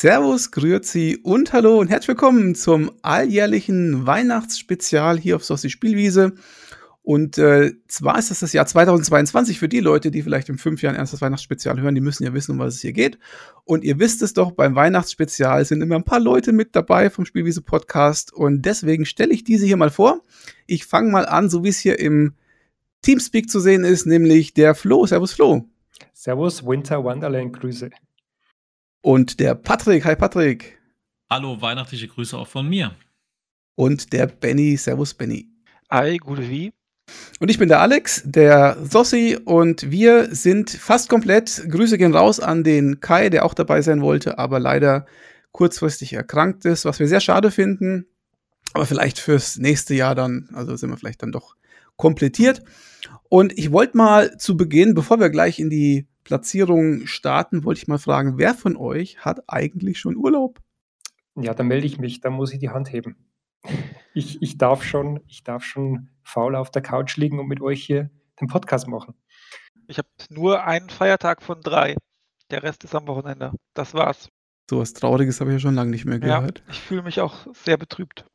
Servus, Grüezi und Hallo und herzlich willkommen zum alljährlichen Weihnachtsspezial hier auf Sossi Spielwiese. Und äh, zwar ist das das Jahr 2022 für die Leute, die vielleicht in fünf Jahren erst das Weihnachtsspezial hören. Die müssen ja wissen, um was es hier geht. Und ihr wisst es doch, beim Weihnachtsspezial sind immer ein paar Leute mit dabei vom Spielwiese Podcast. Und deswegen stelle ich diese hier mal vor. Ich fange mal an, so wie es hier im Teamspeak zu sehen ist, nämlich der Flo. Servus, Flo. Servus, Winter Wonderland, Grüße. Und der Patrick. Hi, Patrick. Hallo, weihnachtliche Grüße auch von mir. Und der Benny. Servus, Benny. Hi, gute wie. Und ich bin der Alex, der Sossi, und wir sind fast komplett. Grüße gehen raus an den Kai, der auch dabei sein wollte, aber leider kurzfristig erkrankt ist, was wir sehr schade finden. Aber vielleicht fürs nächste Jahr dann, also sind wir vielleicht dann doch komplettiert. Und ich wollte mal zu Beginn, bevor wir gleich in die Platzierung starten, wollte ich mal fragen, wer von euch hat eigentlich schon Urlaub? Ja, da melde ich mich, da muss ich die Hand heben. Ich, ich, darf schon, ich darf schon faul auf der Couch liegen und mit euch hier den Podcast machen. Ich habe nur einen Feiertag von drei. Der Rest ist am Wochenende. Das war's. So was Trauriges habe ich ja schon lange nicht mehr gehört. Ja, ich fühle mich auch sehr betrübt.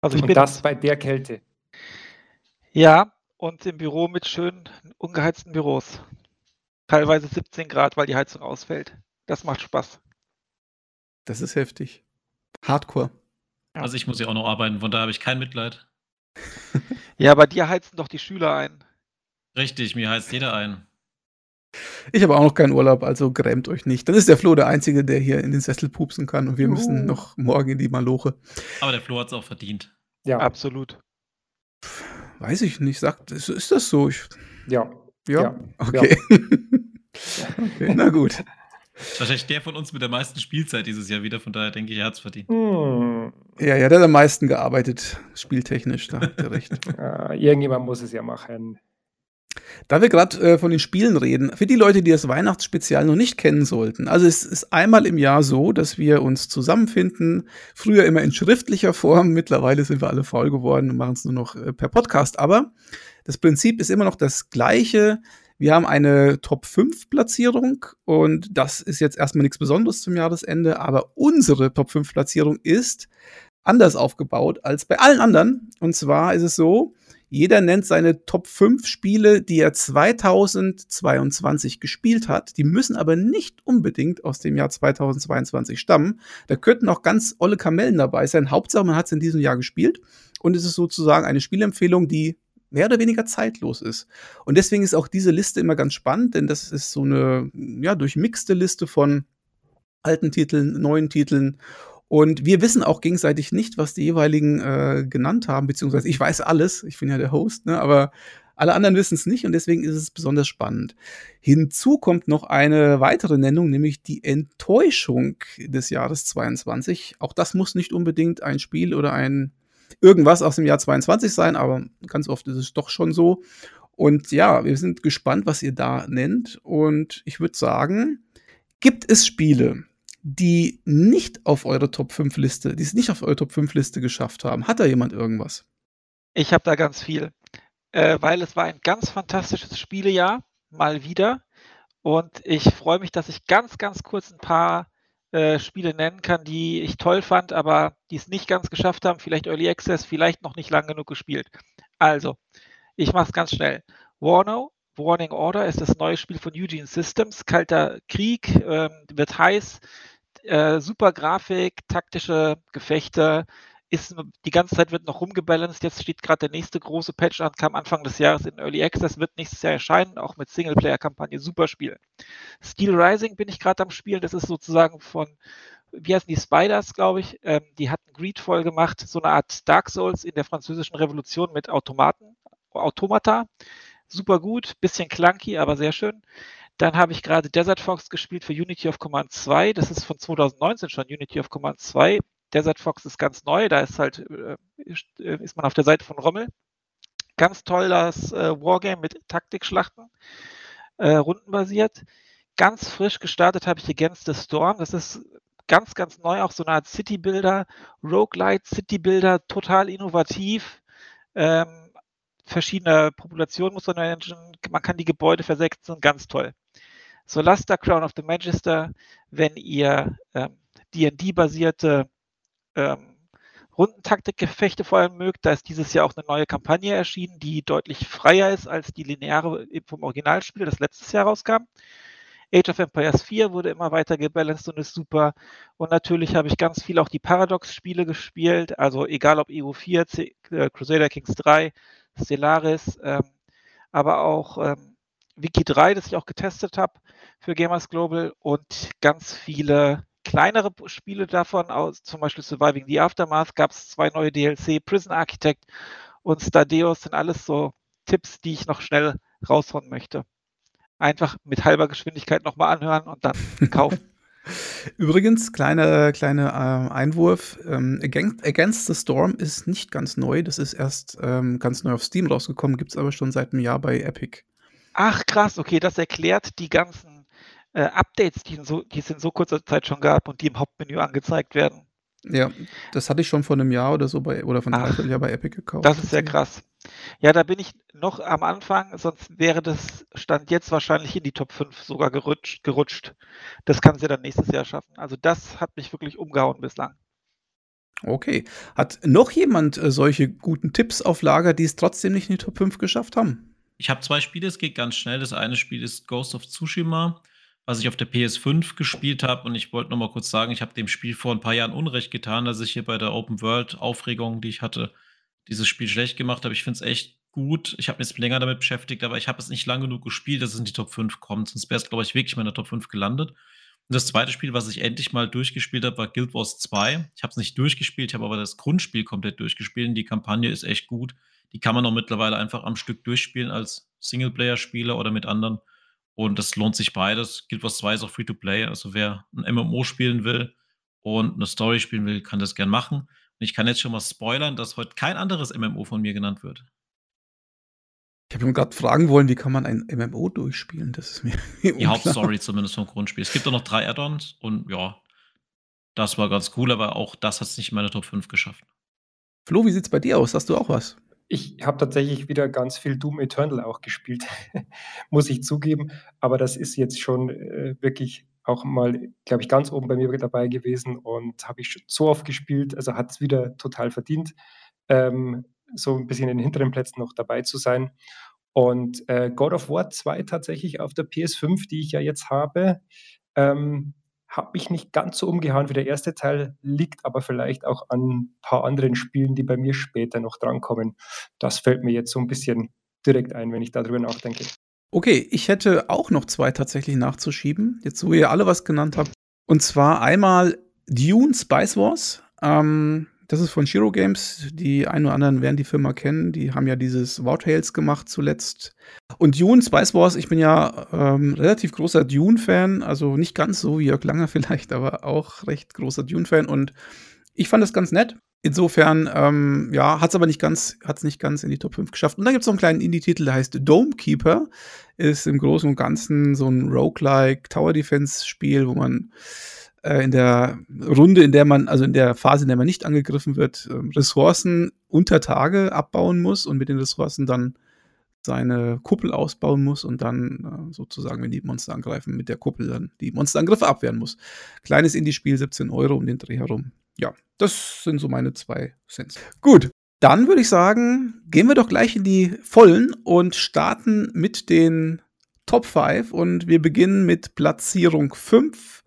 Also ich und bin das bei der Kälte. Ja, und im Büro mit schönen ungeheizten Büros. Teilweise 17 Grad, weil die Heizung ausfällt. Das macht Spaß. Das ist heftig. Hardcore. Also ich muss ja auch noch arbeiten, von daher habe ich kein Mitleid. ja, bei dir heizen doch die Schüler ein. Richtig, mir heizt jeder ein. Ich habe auch noch keinen Urlaub, also grämt euch nicht. Dann ist der Flo der Einzige, der hier in den Sessel pupsen kann und wir müssen noch morgen in die Maloche. Aber der Flo hat es auch verdient. Ja. Absolut. Weiß ich nicht, sagt, ist, ist das so? Ich, ja. Ja? ja. Okay. Ja. okay. Na gut. Wahrscheinlich der von uns mit der meisten Spielzeit dieses Jahr wieder, von daher denke ich, er hat es verdient. Hm. Ja, ja, der hat am meisten gearbeitet, spieltechnisch, da hat er recht. uh, irgendjemand muss es ja machen. Da wir gerade äh, von den Spielen reden, für die Leute, die das Weihnachtsspezial noch nicht kennen sollten, also es ist einmal im Jahr so, dass wir uns zusammenfinden, früher immer in schriftlicher Form, mittlerweile sind wir alle faul geworden und machen es nur noch äh, per Podcast, aber das Prinzip ist immer noch das gleiche. Wir haben eine Top 5 Platzierung und das ist jetzt erstmal nichts Besonderes zum Jahresende, aber unsere Top 5 Platzierung ist anders aufgebaut als bei allen anderen. Und zwar ist es so, jeder nennt seine Top 5 Spiele, die er 2022 gespielt hat. Die müssen aber nicht unbedingt aus dem Jahr 2022 stammen. Da könnten auch ganz olle Kamellen dabei sein. Hauptsache, man hat es in diesem Jahr gespielt. Und es ist sozusagen eine Spielempfehlung, die mehr oder weniger zeitlos ist. Und deswegen ist auch diese Liste immer ganz spannend, denn das ist so eine ja, durchmixte Liste von alten Titeln, neuen Titeln. Und wir wissen auch gegenseitig nicht, was die jeweiligen äh, genannt haben, beziehungsweise ich weiß alles, ich bin ja der Host, ne, aber alle anderen wissen es nicht und deswegen ist es besonders spannend. Hinzu kommt noch eine weitere Nennung, nämlich die Enttäuschung des Jahres 22. Auch das muss nicht unbedingt ein Spiel oder ein irgendwas aus dem Jahr 22 sein, aber ganz oft ist es doch schon so. Und ja, wir sind gespannt, was ihr da nennt. Und ich würde sagen, gibt es Spiele, die nicht auf eure Top 5 Liste, die es nicht auf eure Top 5 Liste geschafft haben? Hat da jemand irgendwas? Ich habe da ganz viel, äh, weil es war ein ganz fantastisches Spielejahr, mal wieder. Und ich freue mich, dass ich ganz, ganz kurz ein paar äh, Spiele nennen kann, die ich toll fand, aber die es nicht ganz geschafft haben. Vielleicht Early Access, vielleicht noch nicht lang genug gespielt. Also, ich mache es ganz schnell. Warno, Warning Order ist das neue Spiel von Eugene Systems. Kalter Krieg, ähm, wird heiß, äh, super Grafik, taktische Gefechte, ist die ganze Zeit wird noch rumgebalanced. Jetzt steht gerade der nächste große Patch an, kam Anfang des Jahres in Early Access, wird nächstes Jahr erscheinen, auch mit Singleplayer-Kampagne. Super Spiel. Steel Rising bin ich gerade am Spielen. Das ist sozusagen von, wie heißen die Spiders, glaube ich. Ähm, die hatten Greedfall gemacht, so eine Art Dark Souls in der französischen Revolution mit Automaten, Automata. Super gut, bisschen clunky, aber sehr schön. Dann habe ich gerade Desert Fox gespielt für Unity of Command 2. Das ist von 2019 schon Unity of Command 2. Desert Fox ist ganz neu, da ist halt, äh, äh, ist man auf der Seite von Rommel. Ganz toll das äh, Wargame mit Taktikschlachten, rundenbasiert. Ganz frisch gestartet habe ich Against the Storm. Das ist ganz, ganz neu, auch so eine Art City-Builder, Roguelite City-Builder, total innovativ. Ähm, verschiedene Populationen muss man managen, man kann die Gebäude versetzen, ganz toll. Solasta, Crown of the Magister, wenn ihr ähm, D&D-basierte ähm, Rundentaktikgefechte vor allem mögt. Da ist dieses Jahr auch eine neue Kampagne erschienen, die deutlich freier ist als die lineare vom Originalspiel, das letztes Jahr rauskam. Age of Empires 4 wurde immer weiter gebalanced und ist super. Und natürlich habe ich ganz viel auch die Paradox-Spiele gespielt. Also egal ob EU4, C äh, Crusader Kings 3, Stellaris, ähm, aber auch ähm, Wiki 3, das ich auch getestet habe für Gamers Global und ganz viele kleinere Spiele davon, aus, zum Beispiel Surviving the Aftermath, gab es zwei neue DLC, Prison Architect und Stadeus sind alles so Tipps, die ich noch schnell raushauen möchte. Einfach mit halber Geschwindigkeit nochmal anhören und dann kaufen. Übrigens, kleiner kleine, äh, Einwurf, ähm, Against, Against the Storm ist nicht ganz neu. Das ist erst ähm, ganz neu auf Steam rausgekommen, gibt es aber schon seit einem Jahr bei Epic. Ach krass, okay, das erklärt die ganzen äh, Updates, die, in so, die es in so kurzer Zeit schon gab und die im Hauptmenü angezeigt werden. Ja, das hatte ich schon vor einem Jahr oder so bei, oder von einem Jahr bei Epic gekauft. Das ist sehr krass. Ja, da bin ich noch am Anfang, sonst wäre das Stand jetzt wahrscheinlich in die Top 5 sogar gerutscht. gerutscht. Das kann sie dann nächstes Jahr schaffen. Also das hat mich wirklich umgehauen bislang. Okay. Hat noch jemand äh, solche guten Tipps auf Lager, die es trotzdem nicht in die Top 5 geschafft haben? Ich habe zwei Spiele, es geht ganz schnell. Das eine Spiel ist Ghost of Tsushima was ich auf der PS5 gespielt habe. Und ich wollte noch mal kurz sagen, ich habe dem Spiel vor ein paar Jahren Unrecht getan, dass ich hier bei der Open World Aufregung, die ich hatte, dieses Spiel schlecht gemacht habe. Ich finde es echt gut. Ich habe mich jetzt länger damit beschäftigt, aber ich habe es nicht lang genug gespielt, dass es in die Top 5 kommt. Sonst wäre es, glaube ich, wirklich mal in der Top 5 gelandet. Und das zweite Spiel, was ich endlich mal durchgespielt habe, war Guild Wars 2. Ich habe es nicht durchgespielt, ich habe aber das Grundspiel komplett durchgespielt. Und die Kampagne ist echt gut. Die kann man auch mittlerweile einfach am Stück durchspielen als Singleplayer-Spieler oder mit anderen. Und das lohnt sich beides. Guild Wars 2 ist auch free to play. Also wer ein MMO spielen will und eine Story spielen will, kann das gern machen. Und ich kann jetzt schon mal spoilern, dass heute kein anderes MMO von mir genannt wird. Ich habe mir gerade fragen wollen, wie kann man ein MMO durchspielen? Das ist mir Die Hauptstory zumindest vom Grundspiel. Es gibt auch noch drei Add-ons und ja, das war ganz cool, aber auch das hat es nicht in meine Top 5 geschafft. Flo, wie sieht es bei dir aus? Hast du auch was? Ich habe tatsächlich wieder ganz viel Doom Eternal auch gespielt, muss ich zugeben. Aber das ist jetzt schon äh, wirklich auch mal, glaube ich, ganz oben bei mir dabei gewesen und habe ich so oft gespielt. Also hat es wieder total verdient, ähm, so ein bisschen in den hinteren Plätzen noch dabei zu sein. Und äh, God of War 2 tatsächlich auf der PS5, die ich ja jetzt habe, ähm, hat mich nicht ganz so umgehauen wie der erste Teil, liegt aber vielleicht auch an ein paar anderen Spielen, die bei mir später noch drankommen. Das fällt mir jetzt so ein bisschen direkt ein, wenn ich darüber nachdenke. Okay, ich hätte auch noch zwei tatsächlich nachzuschieben, jetzt wo ihr alle was genannt habt. Und zwar einmal Dune Spice Wars. Ähm, das ist von Shiro Games. Die einen oder anderen werden die Firma kennen. Die haben ja dieses War Tales gemacht zuletzt. Und Dune, Spice Wars, ich bin ja ähm, relativ großer Dune-Fan. Also nicht ganz so wie Jörg Langer vielleicht, aber auch recht großer Dune-Fan. Und ich fand das ganz nett. Insofern, ähm, ja, hat es aber nicht ganz, hat's nicht ganz in die Top 5 geschafft. Und dann gibt es noch einen kleinen Indie-Titel, der heißt Domekeeper. Ist im Großen und Ganzen so ein Roguelike Tower Defense-Spiel, wo man äh, in der Runde, in der man, also in der Phase, in der man nicht angegriffen wird, äh, Ressourcen unter Tage abbauen muss und mit den Ressourcen dann seine Kuppel ausbauen muss und dann äh, sozusagen, wenn die Monster angreifen, mit der Kuppel dann die Monsterangriffe abwehren muss. Kleines Indie-Spiel, 17 Euro um den Dreh herum. Ja, das sind so meine zwei Cents. Gut, dann würde ich sagen, gehen wir doch gleich in die Vollen und starten mit den Top 5 und wir beginnen mit Platzierung 5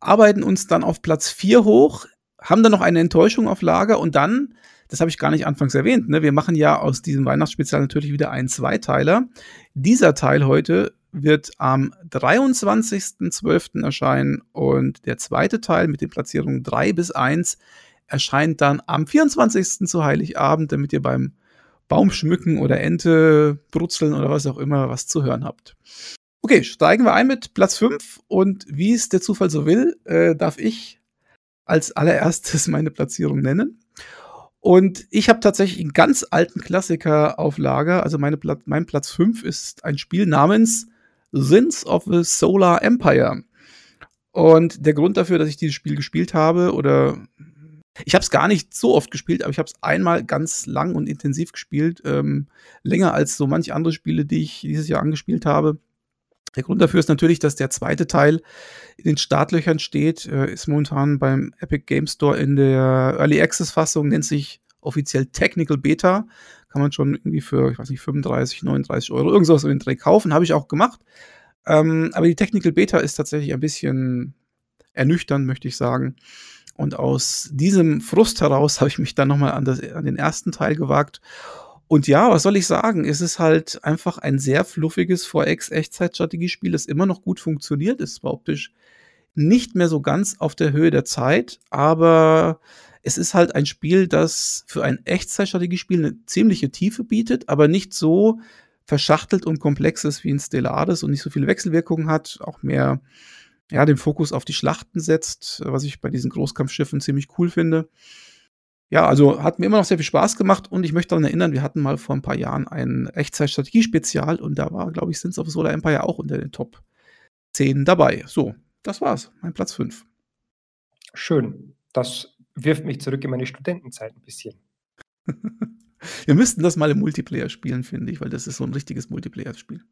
arbeiten uns dann auf Platz 4 hoch, haben dann noch eine Enttäuschung auf Lager und dann, das habe ich gar nicht anfangs erwähnt, ne, wir machen ja aus diesem Weihnachtsspezial natürlich wieder einen Zweiteiler. Dieser Teil heute wird am 23.12. erscheinen und der zweite Teil mit den Platzierungen 3 bis 1 erscheint dann am 24. zu Heiligabend, damit ihr beim Baumschmücken oder Ente brutzeln oder was auch immer was zu hören habt. Okay, steigen wir ein mit Platz 5 und wie es der Zufall so will, äh, darf ich als allererstes meine Platzierung nennen. Und ich habe tatsächlich einen ganz alten Klassiker auf Lager. Also meine Pla mein Platz 5 ist ein Spiel namens Sins of the Solar Empire. Und der Grund dafür, dass ich dieses Spiel gespielt habe, oder ich habe es gar nicht so oft gespielt, aber ich habe es einmal ganz lang und intensiv gespielt, ähm, länger als so manche andere Spiele, die ich dieses Jahr angespielt habe Der Grund dafür ist natürlich, dass der zweite Teil in den Startlöchern steht, äh, ist momentan beim Epic Game Store in der Early Access Fassung, nennt sich offiziell Technical Beta. Kann man schon irgendwie für, ich weiß nicht, 35, 39 Euro irgendwas in den Dreh kaufen. Habe ich auch gemacht. Ähm, aber die Technical Beta ist tatsächlich ein bisschen ernüchternd, möchte ich sagen. Und aus diesem Frust heraus habe ich mich dann nochmal an, an den ersten Teil gewagt. Und ja, was soll ich sagen? Es ist halt einfach ein sehr fluffiges 4X-Echtzeitstrategiespiel, das immer noch gut funktioniert. Es war optisch nicht mehr so ganz auf der Höhe der Zeit, aber es ist halt ein Spiel, das für ein Echtzeitstrategiespiel eine ziemliche Tiefe bietet, aber nicht so verschachtelt und komplex ist wie ein Stellaris und nicht so viele Wechselwirkungen hat, auch mehr ja, den Fokus auf die Schlachten setzt, was ich bei diesen Großkampfschiffen ziemlich cool finde. Ja, also hat mir immer noch sehr viel Spaß gemacht und ich möchte daran erinnern, wir hatten mal vor ein paar Jahren ein Echtzeitstrategie-Spezial und da war, glaube ich, Sins of Solar Empire auch unter den Top 10 dabei. So, das war's, mein Platz 5. Schön. Das wirft mich zurück in meine Studentenzeit ein bisschen. wir müssten das mal im Multiplayer spielen, finde ich, weil das ist so ein richtiges Multiplayer-Spiel.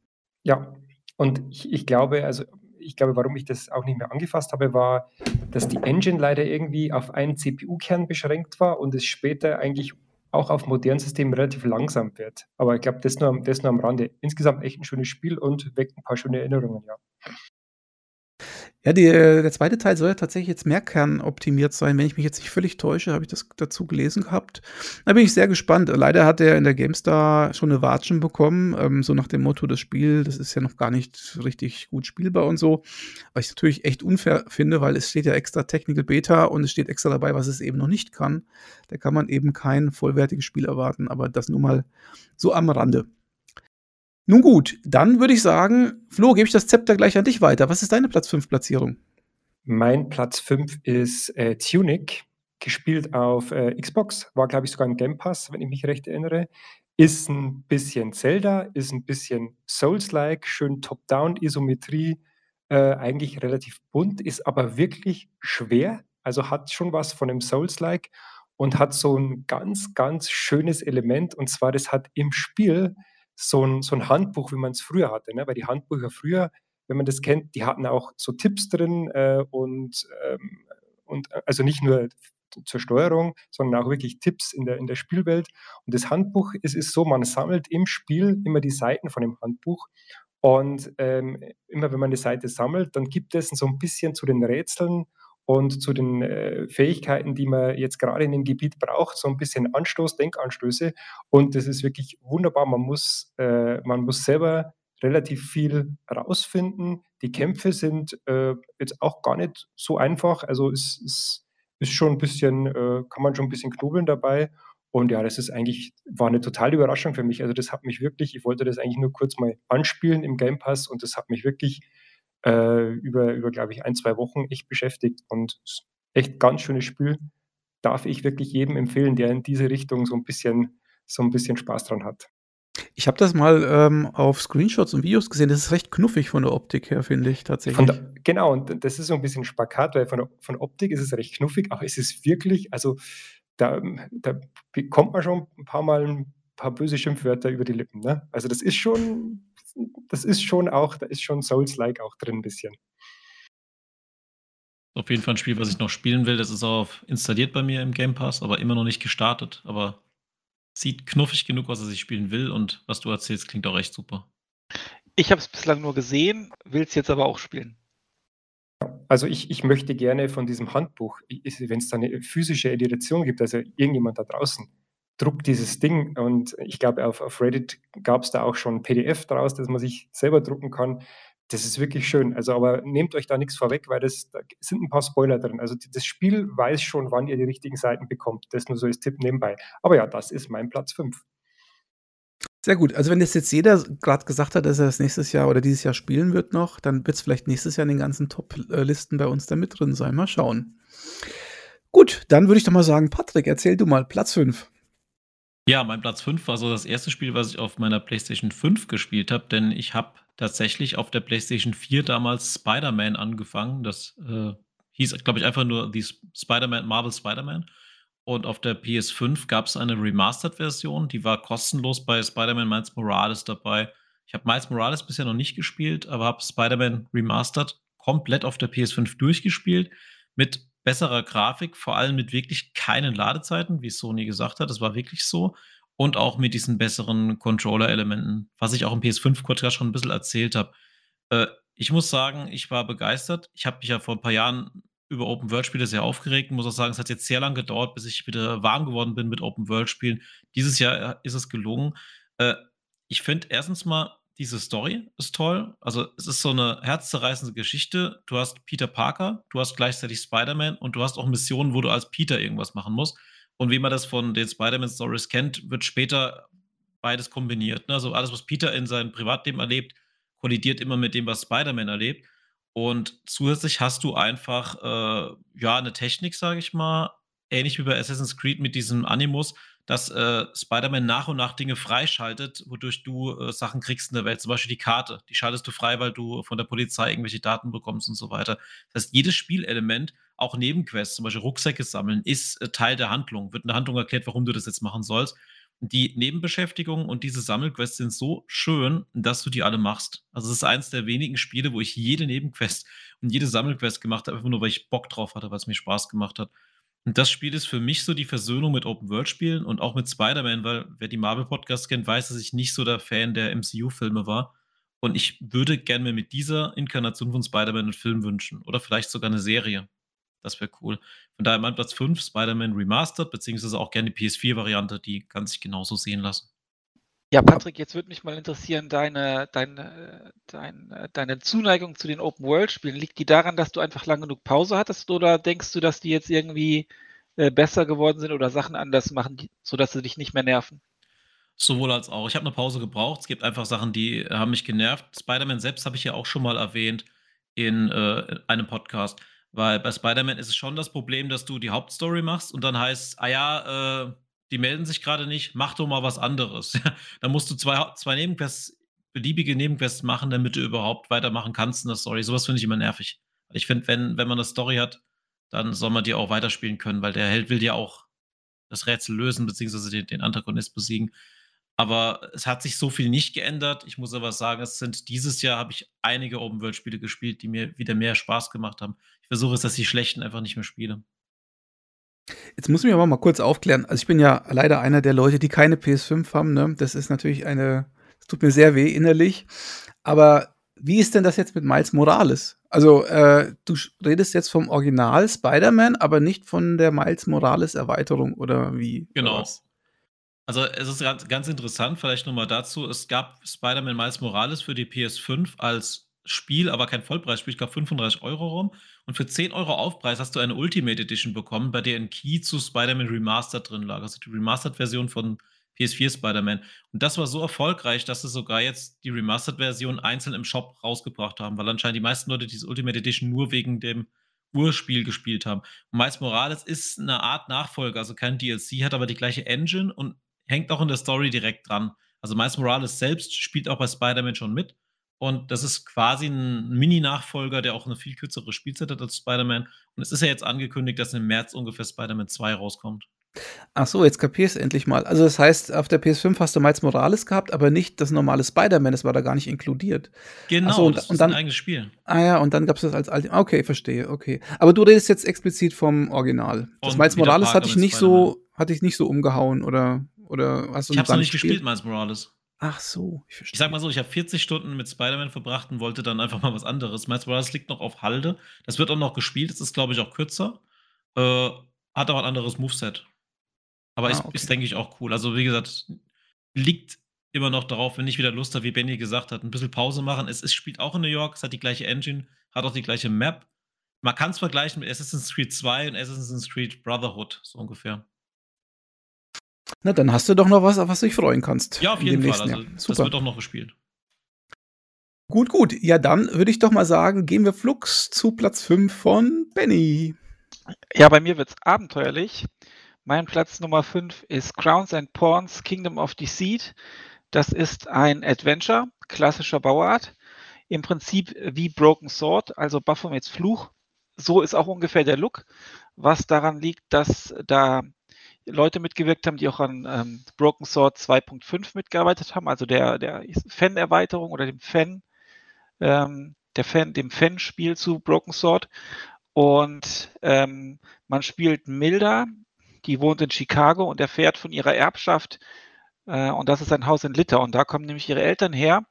Ja, und ich, ich glaube, also ich glaube, warum ich das auch nicht mehr angefasst habe, war, dass die Engine leider irgendwie auf einen CPU-Kern beschränkt war und es später eigentlich auch auf modernen Systemen relativ langsam wird. Aber ich glaube, das nur, das nur am Rande. Insgesamt echt ein schönes Spiel und weckt ein paar schöne Erinnerungen, ja. Ja, die, der zweite Teil soll ja tatsächlich jetzt mehr kernoptimiert sein. Wenn ich mich jetzt nicht völlig täusche, habe ich das dazu gelesen gehabt. Da bin ich sehr gespannt. Leider hat er in der GameStar schon eine Watschen bekommen, ähm, so nach dem Motto, das Spiel, das ist ja noch gar nicht richtig gut spielbar und so. Was ich natürlich echt unfair finde, weil es steht ja extra Technical Beta und es steht extra dabei, was es eben noch nicht kann. Da kann man eben kein vollwertiges Spiel erwarten, aber das nur mal so am Rande. Nun gut, dann würde ich sagen, Flo, gebe ich das Zepter gleich an dich weiter. Was ist deine Platz 5 Platzierung? Mein Platz 5 ist äh, Tunic, gespielt auf äh, Xbox, war glaube ich sogar ein Game Pass, wenn ich mich recht erinnere. Ist ein bisschen Zelda, ist ein bisschen Souls-like, schön Top-Down, Isometrie, äh, eigentlich relativ bunt, ist aber wirklich schwer, also hat schon was von einem Souls-like und hat so ein ganz, ganz schönes Element und zwar, das hat im Spiel so ein, so ein Handbuch, wie man es früher hatte. Ne? Weil die Handbücher früher, wenn man das kennt, die hatten auch so Tipps drin äh, und, ähm, und äh, also nicht nur zur Steuerung, sondern auch wirklich Tipps in der, in der Spielwelt. Und das Handbuch es ist so, man sammelt im Spiel immer die Seiten von dem Handbuch. Und ähm, immer wenn man eine Seite sammelt, dann gibt es so ein bisschen zu den Rätseln und zu den äh, Fähigkeiten, die man jetzt gerade in dem Gebiet braucht, so ein bisschen Anstoß, Denkanstöße. Und das ist wirklich wunderbar. Man muss, äh, man muss selber relativ viel rausfinden. Die Kämpfe sind äh, jetzt auch gar nicht so einfach. Also es, es ist schon ein bisschen, äh, kann man schon ein bisschen knobeln dabei. Und ja, das ist eigentlich, war eine totale Überraschung für mich. Also das hat mich wirklich, ich wollte das eigentlich nur kurz mal anspielen im Game Pass und das hat mich wirklich äh, über, über glaube ich, ein, zwei Wochen echt beschäftigt. Und echt ganz schönes Spiel. Darf ich wirklich jedem empfehlen, der in diese Richtung so ein bisschen, so ein bisschen Spaß dran hat. Ich habe das mal ähm, auf Screenshots und Videos gesehen. Das ist recht knuffig von der Optik her, finde ich tatsächlich. Der, genau, und das ist so ein bisschen Spakat, weil von der, von der Optik ist es recht knuffig, aber es ist wirklich, also da, da bekommt man schon ein paar Mal ein paar böse Schimpfwörter über die Lippen. Ne? Also das ist schon, das ist schon auch, da ist schon Souls-like auch drin ein bisschen. Auf jeden Fall ein Spiel, was ich noch spielen will. Das ist auch installiert bei mir im Game Pass, aber immer noch nicht gestartet. Aber sieht knuffig genug aus, dass ich spielen will und was du erzählst, klingt auch echt super. Ich habe es bislang nur gesehen, will es jetzt aber auch spielen. Also ich, ich möchte gerne von diesem Handbuch, wenn es da eine physische Edition gibt, also irgendjemand da draußen, druckt dieses Ding und ich glaube, auf, auf Reddit gab es da auch schon ein PDF draus, das man sich selber drucken kann. Das ist wirklich schön. Also, aber nehmt euch da nichts vorweg, weil das, da sind ein paar Spoiler drin. Also das Spiel weiß schon, wann ihr die richtigen Seiten bekommt. Das nur so als Tipp nebenbei. Aber ja, das ist mein Platz 5. Sehr gut. Also wenn das jetzt jeder gerade gesagt hat, dass er das nächstes Jahr oder dieses Jahr spielen wird noch, dann wird es vielleicht nächstes Jahr in den ganzen Top-Listen bei uns da mit drin sein. Mal schauen. Gut, dann würde ich doch mal sagen, Patrick, erzähl du mal, Platz 5. Ja, mein Platz 5 war so das erste Spiel, was ich auf meiner PlayStation 5 gespielt habe, denn ich habe tatsächlich auf der PlayStation 4 damals Spider-Man angefangen. Das äh, hieß, glaube ich, einfach nur die Spider-Man, Marvel Spider-Man. Und auf der PS5 gab es eine Remastered-Version, die war kostenlos bei Spider-Man Miles Morales dabei. Ich habe Miles Morales bisher noch nicht gespielt, aber habe Spider-Man Remastered komplett auf der PS5 durchgespielt mit besserer Grafik, vor allem mit wirklich keinen Ladezeiten, wie Sony gesagt hat. Das war wirklich so. Und auch mit diesen besseren Controller-Elementen, was ich auch im PS5-Podcast schon ein bisschen erzählt habe. Äh, ich muss sagen, ich war begeistert. Ich habe mich ja vor ein paar Jahren über Open-World-Spiele sehr aufgeregt. Ich muss auch sagen, es hat jetzt sehr lange gedauert, bis ich wieder warm geworden bin mit Open-World-Spielen. Dieses Jahr äh, ist es gelungen. Äh, ich finde erstens mal, diese Story ist toll. Also es ist so eine herzzerreißende Geschichte. Du hast Peter Parker, du hast gleichzeitig Spider-Man und du hast auch Missionen, wo du als Peter irgendwas machen musst. Und wie man das von den Spider-Man-Stories kennt, wird später beides kombiniert. Ne? Also alles, was Peter in seinem Privatleben erlebt, kollidiert immer mit dem, was Spider-Man erlebt. Und zusätzlich hast du einfach, äh, ja, eine Technik, sage ich mal, ähnlich wie bei Assassin's Creed mit diesem Animus, dass äh, Spider-Man nach und nach Dinge freischaltet, wodurch du äh, Sachen kriegst in der Welt. Zum Beispiel die Karte. Die schaltest du frei, weil du von der Polizei irgendwelche Daten bekommst und so weiter. Das heißt, jedes Spielelement, auch Nebenquests, zum Beispiel Rucksäcke sammeln, ist äh, Teil der Handlung. Wird in der Handlung erklärt, warum du das jetzt machen sollst. Die Nebenbeschäftigung und diese Sammelquests sind so schön, dass du die alle machst. Also, es ist eins der wenigen Spiele, wo ich jede Nebenquest und jede Sammelquest gemacht habe, einfach nur, weil ich Bock drauf hatte, weil es mir Spaß gemacht hat. Und das Spiel ist für mich so die Versöhnung mit Open-World-Spielen und auch mit Spider-Man, weil wer die Marvel-Podcasts kennt, weiß, dass ich nicht so der Fan der MCU-Filme war. Und ich würde gerne mir mit dieser Inkarnation von Spider-Man einen Film wünschen oder vielleicht sogar eine Serie. Das wäre cool. Von daher mein Platz 5, Spider-Man Remastered, beziehungsweise auch gerne die PS4-Variante, die kann sich genauso sehen lassen. Ja, Patrick, jetzt würde mich mal interessieren, deine, deine, deine, deine Zuneigung zu den Open-World-Spielen. Liegt die daran, dass du einfach lang genug Pause hattest oder denkst du, dass die jetzt irgendwie äh, besser geworden sind oder Sachen anders machen, sodass sie dich nicht mehr nerven? Sowohl als auch. Ich habe eine Pause gebraucht. Es gibt einfach Sachen, die haben mich genervt. Spider-Man selbst habe ich ja auch schon mal erwähnt in äh, einem Podcast. Weil bei Spider-Man ist es schon das Problem, dass du die Hauptstory machst und dann heißt, ah ja, äh, die melden sich gerade nicht, mach doch mal was anderes. dann musst du zwei, zwei Nebenquests, beliebige Nebenquests machen, damit du überhaupt weitermachen kannst in der Story. Sowas finde ich immer nervig. Ich finde, wenn, wenn man eine Story hat, dann soll man die auch weiterspielen können, weil der Held will ja auch das Rätsel lösen, beziehungsweise den, den Antagonist besiegen. Aber es hat sich so viel nicht geändert. Ich muss aber sagen, es sind dieses Jahr habe ich einige Open-World-Spiele gespielt, die mir wieder mehr Spaß gemacht haben. Ich versuche es, dass die schlechten einfach nicht mehr spiele. Jetzt muss ich mich aber mal kurz aufklären. Also ich bin ja leider einer der Leute, die keine PS5 haben. Ne? Das ist natürlich eine, das tut mir sehr weh innerlich. Aber wie ist denn das jetzt mit Miles Morales? Also äh, du redest jetzt vom Original Spider-Man, aber nicht von der Miles Morales Erweiterung oder wie? Genau. Oder also es ist ganz, ganz interessant, vielleicht nochmal dazu. Es gab Spider-Man Miles Morales für die PS5 als Spiel, aber kein Vollpreisspiel, ich glaube 35 Euro rum. Und für 10 Euro Aufpreis hast du eine Ultimate Edition bekommen, bei der ein Key zu Spider-Man Remastered drin lag. Also die Remastered-Version von PS4 Spider-Man. Und das war so erfolgreich, dass sie sogar jetzt die Remastered-Version einzeln im Shop rausgebracht haben, weil anscheinend die meisten Leute diese Ultimate Edition nur wegen dem Urspiel gespielt haben. Und Miles Morales ist eine Art Nachfolger, also kein DLC, hat aber die gleiche Engine und hängt auch in der Story direkt dran. Also Miles Morales selbst spielt auch bei Spider-Man schon mit und das ist quasi ein Mini-Nachfolger, der auch eine viel kürzere Spielzeit hat als Spider-Man. Und es ist ja jetzt angekündigt, dass im März ungefähr Spider-Man 2 rauskommt. Ach so, jetzt kapierst du endlich mal. Also das heißt, auf der PS5 hast du Miles Morales gehabt, aber nicht das normale Spider-Man, das war da gar nicht inkludiert. Genau, so, und, das und dann, ein eigenes Spiel. Ah ja, und dann gab es das als Ultimate. Okay, verstehe, okay. Aber du redest jetzt explizit vom Original. Das Und Miles Morales hatte ich nicht so, hatte ich nicht so umgehauen oder, oder hast du Ich habe es gar noch nicht gespielt, Miles Morales. Ach so, ich Ich verstehe. sag mal so, ich habe 40 Stunden mit Spider-Man verbracht und wollte dann einfach mal was anderes. Miles Morales liegt noch auf Halde. Das wird auch noch gespielt. Das ist, glaube ich, auch kürzer. Äh, hat aber ein anderes Moveset. Aber Ah, ist, okay. ist denke ich, auch cool. Also, wie gesagt, liegt immer noch darauf, wenn ich wieder Lust habe, wie Benny gesagt hat, ein bisschen Pause machen. Es, es spielt auch in New York, es hat die gleiche Engine, hat auch die gleiche Map. Man kann es vergleichen mit Assassin's Creed 2 und Assassin's Creed Brotherhood, so ungefähr. Na, dann hast du doch noch was, auf was du dich freuen kannst. Ja, auf jeden Fall. nächsten Also, Jahr. das Super. wird auch noch gespielt. Gut, gut. Ja, dann würde ich doch mal sagen, gehen wir flugs zu Platz 5 von Benny. Ja, bei mir wird es abenteuerlich. Mein Platz Nummer 5 ist Crowns and Pawns Kingdom of Deceit. Das ist ein Adventure, klassischer Bauart. Im Prinzip wie Broken Sword, also Baphomets Fluch. So ist auch ungefähr der Look, was daran liegt, dass da Leute mitgewirkt haben, die auch an ähm, Broken Sword 2.5 mitgearbeitet haben, also der, der Fan-Erweiterung oder dem Fan, ähm, der Fan, dem Fanspiel zu Broken Sword. Und ähm, man spielt Milda, die wohnt in Chicago und erfährt von ihrer Erbschaft, äh, und das ist ein Haus in Litauen. Da kommen nämlich ihre Eltern her.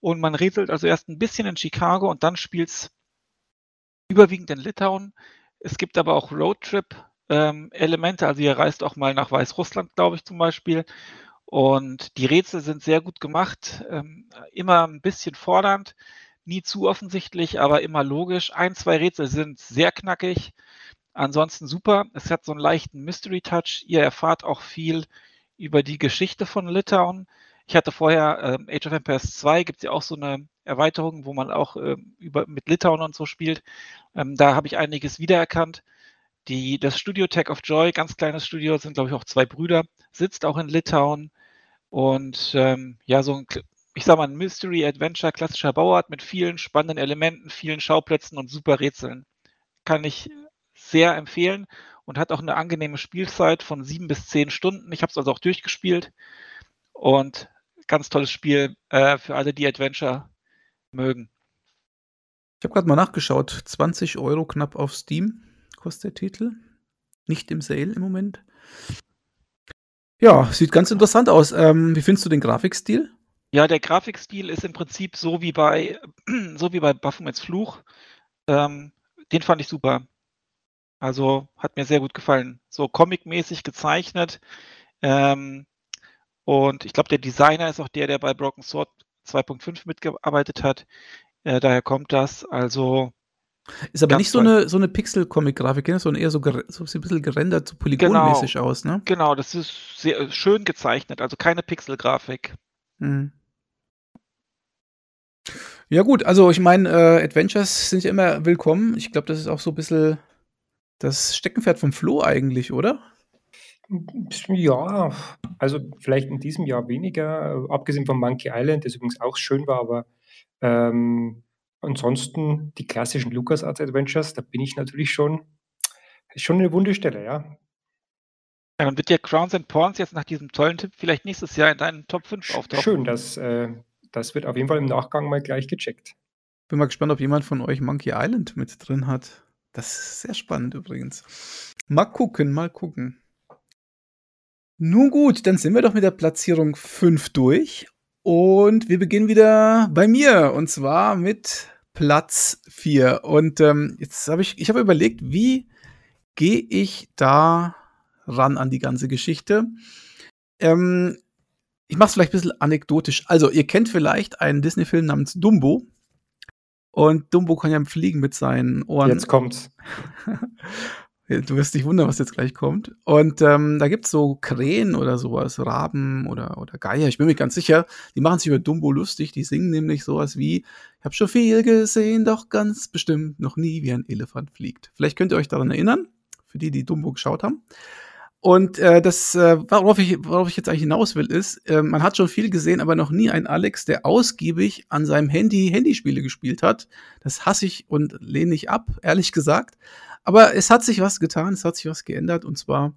Und man rätselt also erst ein bisschen in Chicago und dann spielt es überwiegend in Litauen. Es gibt aber auch Roadtrip-Elemente. Ähm, also ihr reist auch mal nach Weißrussland, glaube ich, zum Beispiel. Und die Rätsel sind sehr gut gemacht, ähm, immer ein bisschen fordernd, nie zu offensichtlich, aber immer logisch. Ein, zwei Rätsel sind sehr knackig. Ansonsten super. Es hat so einen leichten Mystery-Touch. Ihr erfahrt auch viel über die Geschichte von Litauen. Ich hatte vorher äh, Age of Empires 2, gibt es ja auch so eine Erweiterung, wo man auch äh, über, mit Litauen und so spielt. Ähm, da habe ich einiges wiedererkannt. Die, das Studio Tech of Joy, ganz kleines Studio, sind glaube ich auch zwei Brüder, sitzt auch in Litauen. Und ähm, ja, so ein, ich sag mal, ein Mystery Adventure, klassischer Bauart mit vielen spannenden Elementen, vielen Schauplätzen und super Rätseln. Kann ich sehr empfehlen und hat auch eine angenehme Spielzeit von sieben bis zehn Stunden. Ich habe es also auch durchgespielt und ganz tolles Spiel äh, für alle, die Adventure mögen. Ich habe gerade mal nachgeschaut. 20 Euro knapp auf Steam kostet der Titel. Nicht im Sale im Moment. Ja, sieht ganz interessant aus. Ähm, wie findest du den Grafikstil? Ja, der Grafikstil ist im Prinzip so wie bei, so wie bei Baphomets Fluch. Ähm, den fand ich super. Also hat mir sehr gut gefallen. So comic-mäßig gezeichnet. Ähm, und ich glaube, der Designer ist auch der, der bei Broken Sword 2.5 mitgearbeitet hat. Äh, daher kommt das. Also. Ist aber nicht so eine, so eine Pixel-Comic-Grafik, ne? sondern eher so, so ein bisschen gerendert, so polygonmäßig genau, aus, ne? Genau, das ist sehr schön gezeichnet, also keine Pixel-Grafik. Mhm. Ja, gut, also ich meine, äh, Adventures sind ja immer willkommen. Ich glaube, das ist auch so ein bisschen das Steckenpferd vom Flo eigentlich, oder? Ja, also vielleicht in diesem Jahr weniger, abgesehen von Monkey Island, das übrigens auch schön war, aber ähm, ansonsten die klassischen LucasArts Adventures, da bin ich natürlich schon, schon eine Wundestelle, ja. Ja, dann wird ja Crowns and Pawns jetzt nach diesem tollen Tipp vielleicht nächstes Jahr in deinen Top 5 auftauchen. Schön, das, äh, das wird auf jeden Fall im Nachgang mal gleich gecheckt. Bin mal gespannt, ob jemand von euch Monkey Island mit drin hat. Das ist sehr spannend übrigens. Mal gucken, mal gucken. Nun gut, dann sind wir doch mit der Platzierung 5 durch. Und wir beginnen wieder bei mir. Und zwar mit Platz 4. Und ähm, jetzt habe ich, ich habe überlegt, wie gehe ich da ran an die ganze Geschichte? Ähm, ich mache es vielleicht ein bisschen anekdotisch. Also, ihr kennt vielleicht einen Disney-Film namens Dumbo. Und Dumbo kann ja fliegen mit seinen Ohren. Jetzt kommt's. du wirst dich wundern, was jetzt gleich kommt. Und ähm, da gibt's so Krähen oder sowas, Raben oder, oder Geier, ich bin mir ganz sicher, die machen sich über Dumbo lustig, die singen nämlich sowas wie, ich habe schon viel gesehen, doch ganz bestimmt noch nie wie ein Elefant fliegt. Vielleicht könnt ihr euch daran erinnern, für die, die Dumbo geschaut haben. Und äh, das, äh, worauf, ich, worauf ich jetzt eigentlich hinaus will, ist, äh, man hat schon viel gesehen, aber noch nie einen Alex, der ausgiebig an seinem Handy Handyspiele gespielt hat. Das hasse ich und lehne ich ab, ehrlich gesagt. Aber es hat sich was getan, es hat sich was geändert. Und zwar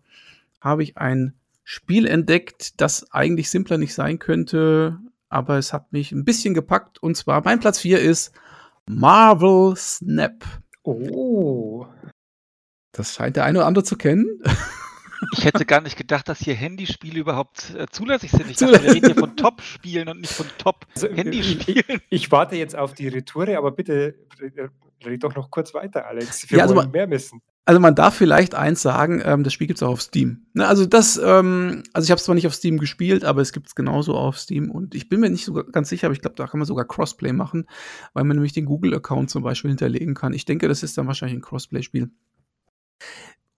habe ich ein Spiel entdeckt, das eigentlich simpler nicht sein könnte, aber es hat mich ein bisschen gepackt. Und zwar mein Platz 4 ist Marvel Snap. Oh. Das scheint der eine oder andere zu kennen. Ich hätte gar nicht gedacht, dass hier Handyspiele überhaupt äh, zulässig sind. Ich dachte, wir reden hier von Top-Spielen und nicht von Top-Handyspielen. Also, ich, ich, warte jetzt auf die Retoure, aber bitte red doch noch kurz weiter, Alex. Wir ja, also wollen man, mehr wissen. Also man darf vielleicht eins sagen, ähm, das Spiel gibt es auch auf Steam. Ne, also das, ähm, also ich habe es zwar nicht auf Steam gespielt, aber es gibt es genauso auf Steam. Und ich bin mir nicht so ganz sicher, aber ich glaube, da kann man sogar Crossplay machen, weil man nämlich den Google-Account zum Beispiel hinterlegen kann. Ich denke, das ist dann wahrscheinlich ein Crossplay-Spiel.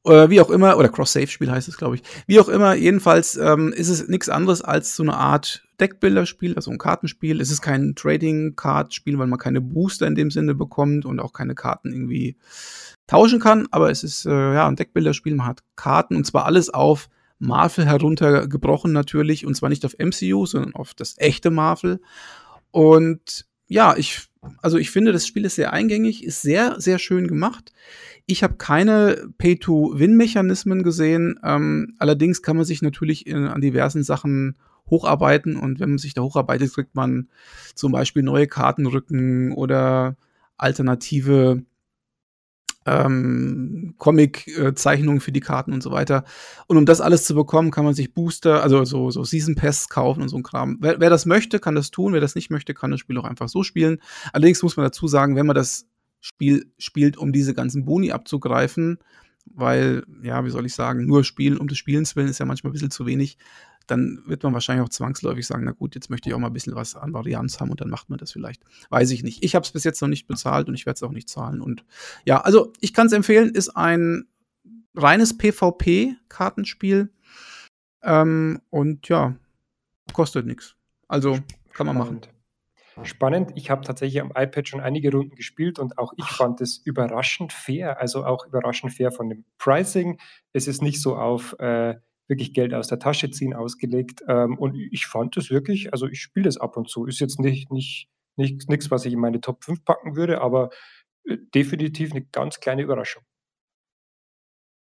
Äh, wie auch immer, oder Cross-Save-Spiel heißt es, glaube ich. Wie auch immer, jedenfalls ähm, ist es nichts anderes als so eine Art Deckbilder-Spiel, also ein Kartenspiel. Es ist kein Trading-Card-Spiel, weil man keine Booster in dem Sinne bekommt und auch keine Karten irgendwie tauschen kann. Aber es ist äh, ja ein Deckbilder-Spiel. Man hat Karten und zwar alles auf Marvel heruntergebrochen natürlich und zwar nicht auf MCU, sondern auf das echte Marvel. Und ja, ich also ich finde, das Spiel ist sehr eingängig, ist sehr, sehr schön gemacht. Ich habe keine Pay-to-Win-Mechanismen gesehen. Ähm, allerdings kann man sich natürlich in, an diversen Sachen hocharbeiten und wenn man sich da hocharbeitet, kriegt man zum Beispiel neue Kartenrücken oder alternative ähm, Comic-Zeichnungen für die Karten und so weiter. Und um das alles zu bekommen, kann man sich Booster, also so, so Season Pass kaufen und so ein Kram. Wer, wer das möchte, kann das tun. Wer das nicht möchte, kann das Spiel auch einfach so spielen. Allerdings muss man dazu sagen, wenn man das Spiel spielt, um diese ganzen Boni abzugreifen, weil, ja, wie soll ich sagen, nur spielen um des Spielens willen ist ja manchmal ein bisschen zu wenig, dann wird man wahrscheinlich auch zwangsläufig sagen, na gut, jetzt möchte ich auch mal ein bisschen was an Varianz haben und dann macht man das vielleicht. Weiß ich nicht. Ich habe es bis jetzt noch nicht bezahlt und ich werde es auch nicht zahlen. Und ja, also ich kann es empfehlen, ist ein reines PvP-Kartenspiel. Ähm, und ja, kostet nichts. Also kann man machen. Spannend. Ich habe tatsächlich am iPad schon einige Runden gespielt und auch ich fand es überraschend fair, also auch überraschend fair von dem Pricing. Es ist nicht so auf äh, wirklich Geld aus der Tasche ziehen ausgelegt. Ähm, und ich fand es wirklich, also ich spiele das ab und zu. Ist jetzt nicht, nicht, nicht nichts, was ich in meine Top 5 packen würde, aber äh, definitiv eine ganz kleine Überraschung.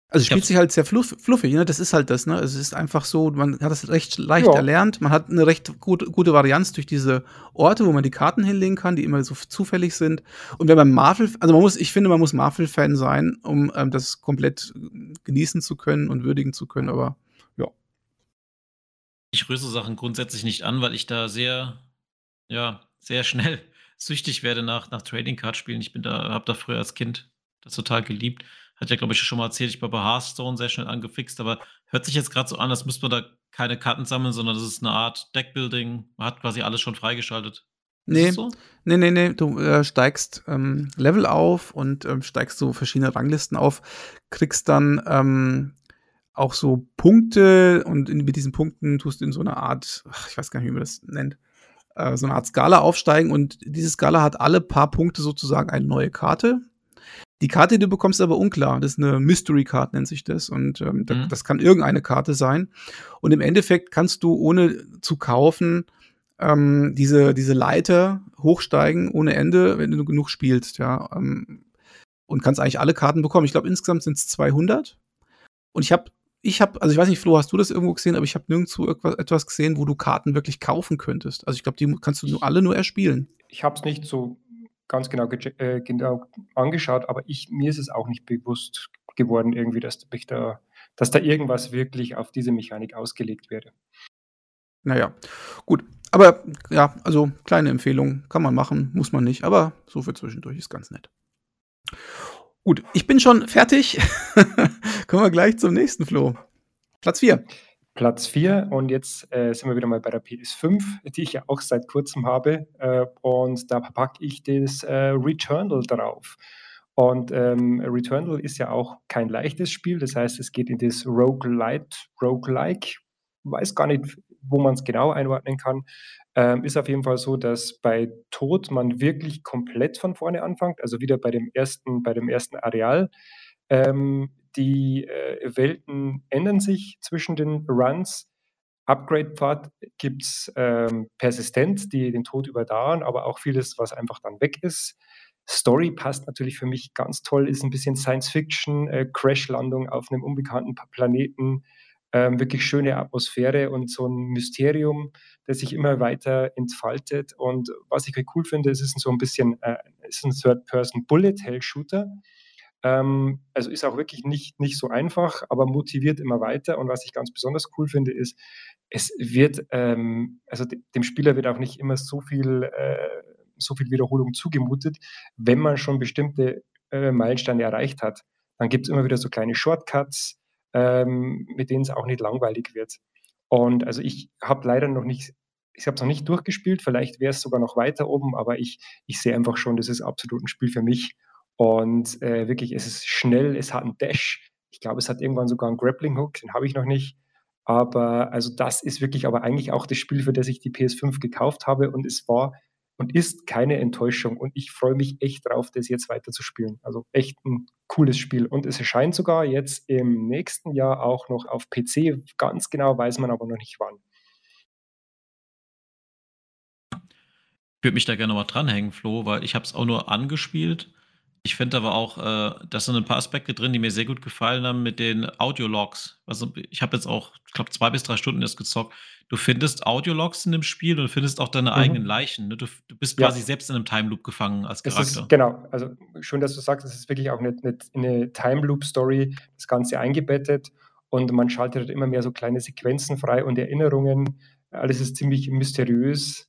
Also es spielt sich halt sehr fluff, fluffig, ne? Das ist halt das, ne? Es ist einfach so, man hat das recht leicht ja. erlernt, man hat eine recht gut, gute Varianz durch diese Orte, wo man die Karten hinlegen kann, die immer so zufällig sind. Und wenn man Marvel, also man muss, ich finde, man muss Marvel-Fan sein, um ähm, das komplett genießen zu können und würdigen zu können, aber ich rühre so Sachen grundsätzlich nicht an, weil ich da sehr, ja, sehr schnell süchtig werde nach, nach Trading Card Spielen. Ich bin da, habe da früher als Kind das total geliebt. Hat ja, glaube ich, schon mal erzählt, ich war bei Hearthstone sehr schnell angefixt, aber hört sich jetzt gerade so an, als müsste man da keine Karten sammeln, sondern das ist eine Art Deckbuilding. Man hat quasi alles schon freigeschaltet. Nee, so? nee, nee, nee, du äh, steigst ähm, Level auf und ähm, steigst so verschiedene Ranglisten auf, kriegst dann ähm, auch so Punkte und in, mit diesen Punkten tust du in so eine Art, ach, ich weiß gar nicht, wie man das nennt, äh, so eine Art Skala aufsteigen und diese Skala hat alle paar Punkte sozusagen eine neue Karte. Die Karte, die du bekommst, ist aber unklar. Das ist eine Mystery Card, nennt sich das. Und ähm, mhm. das kann irgendeine Karte sein. Und im Endeffekt kannst du, ohne zu kaufen, ähm, diese, diese Leiter hochsteigen ohne Ende, wenn du genug spielst, ja. Ähm, und kannst eigentlich alle Karten bekommen. Ich glaube, insgesamt sind es 200. Und ich habe ich habe, also ich weiß nicht, Flo, hast du das irgendwo gesehen, aber ich habe nirgendwo etwas gesehen, wo du Karten wirklich kaufen könntest. Also ich glaube, die kannst du nur alle nur erspielen. Ich habe es nicht so ganz genau, äh, genau, angeschaut, aber ich, mir ist es auch nicht bewusst geworden, irgendwie, dass, da, dass da irgendwas wirklich auf diese Mechanik ausgelegt wäre. Naja, gut. Aber ja, also kleine Empfehlung, kann man machen, muss man nicht, aber so für zwischendurch ist ganz nett. Gut, ich bin schon fertig. Kommen wir gleich zum nächsten Flo. Platz 4. Platz 4 und jetzt äh, sind wir wieder mal bei der PS5, die ich ja auch seit kurzem habe äh, und da packe ich das äh, Returnal drauf. Und ähm, Returnal ist ja auch kein leichtes Spiel, das heißt, es geht in das Roguelite, Roguelike, weiß gar nicht, wo man es genau einordnen kann. Ähm, ist auf jeden Fall so, dass bei Tod man wirklich komplett von vorne anfängt, also wieder bei dem ersten, bei dem ersten Areal. Ähm, die äh, Welten ändern sich zwischen den Runs. Upgrade-Pfad gibt es ähm, persistent, die den Tod überdauern, aber auch vieles, was einfach dann weg ist. Story passt natürlich für mich ganz toll, ist ein bisschen Science-Fiction, äh, Crash-Landung auf einem unbekannten Planeten, ähm, wirklich schöne Atmosphäre und so ein Mysterium, das sich immer weiter entfaltet. Und was ich cool finde, es ist so ein bisschen äh, ist ein Third-Person-Bullet-Hell-Shooter. Ähm, also ist auch wirklich nicht, nicht so einfach, aber motiviert immer weiter. Und was ich ganz besonders cool finde, ist, es wird, ähm, also dem Spieler wird auch nicht immer so viel, äh, so viel Wiederholung zugemutet, wenn man schon bestimmte äh, Meilensteine erreicht hat. Dann gibt es immer wieder so kleine Shortcuts, ähm, mit denen es auch nicht langweilig wird. Und also ich habe leider noch nicht, ich habe es noch nicht durchgespielt, vielleicht wäre es sogar noch weiter oben, aber ich, ich sehe einfach schon, das ist absolut ein Spiel für mich. Und äh, wirklich, es ist schnell, es hat einen Dash. Ich glaube, es hat irgendwann sogar einen Grappling Hook, den habe ich noch nicht. Aber also das ist wirklich aber eigentlich auch das Spiel, für das ich die PS5 gekauft habe. Und es war und ist keine Enttäuschung. Und ich freue mich echt drauf, das jetzt weiter zu spielen. Also echt ein cooles Spiel. Und es erscheint sogar jetzt im nächsten Jahr auch noch auf PC. Ganz genau weiß man aber noch nicht wann. würde mich da gerne mal dranhängen, Flo, weil ich habe es auch nur angespielt. Ich finde aber auch, äh, da sind ein paar Aspekte drin, die mir sehr gut gefallen haben mit den Audiologs. Also ich habe jetzt auch, ich glaube, zwei bis drei Stunden erst gezockt. Du findest Audiologs in dem Spiel und findest auch deine Mhm. eigenen Leichen. Ne? Du, du bist Ja. quasi selbst in einem Time Loop gefangen als Charakter. ist, genau, also schön, dass du sagst, es ist wirklich auch eine, eine, eine Time Loop Story, das Ganze eingebettet und man schaltet halt immer mehr so kleine Sequenzen frei und Erinnerungen. Alles ist ziemlich mysteriös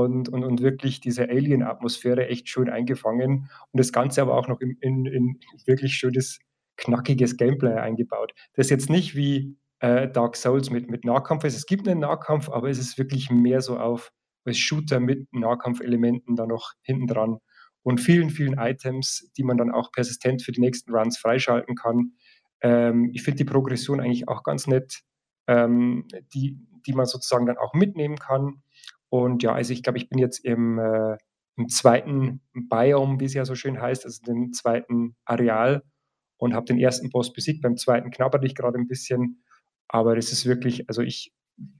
und, und, und wirklich diese Alien-Atmosphäre echt schön eingefangen und das Ganze aber auch noch in, in, in wirklich schönes, knackiges Gameplay eingebaut. Das ist jetzt nicht wie äh, Dark Souls mit, mit Nahkampf ist. Es gibt einen Nahkampf, aber es ist wirklich mehr so auf als Shooter mit Nahkampfelementen da noch hinten dran und vielen, vielen Items, die man dann auch persistent für die nächsten Runs freischalten kann. Ähm, ich finde die Progression eigentlich auch ganz nett, ähm, die, die man sozusagen dann auch mitnehmen kann. Und ja, also ich glaube, ich bin jetzt im, äh, im zweiten Biome, wie es ja so schön heißt, also dem zweiten Areal und habe den ersten Boss besiegt. Beim zweiten knabberte ich gerade ein bisschen, aber das ist wirklich, also ich,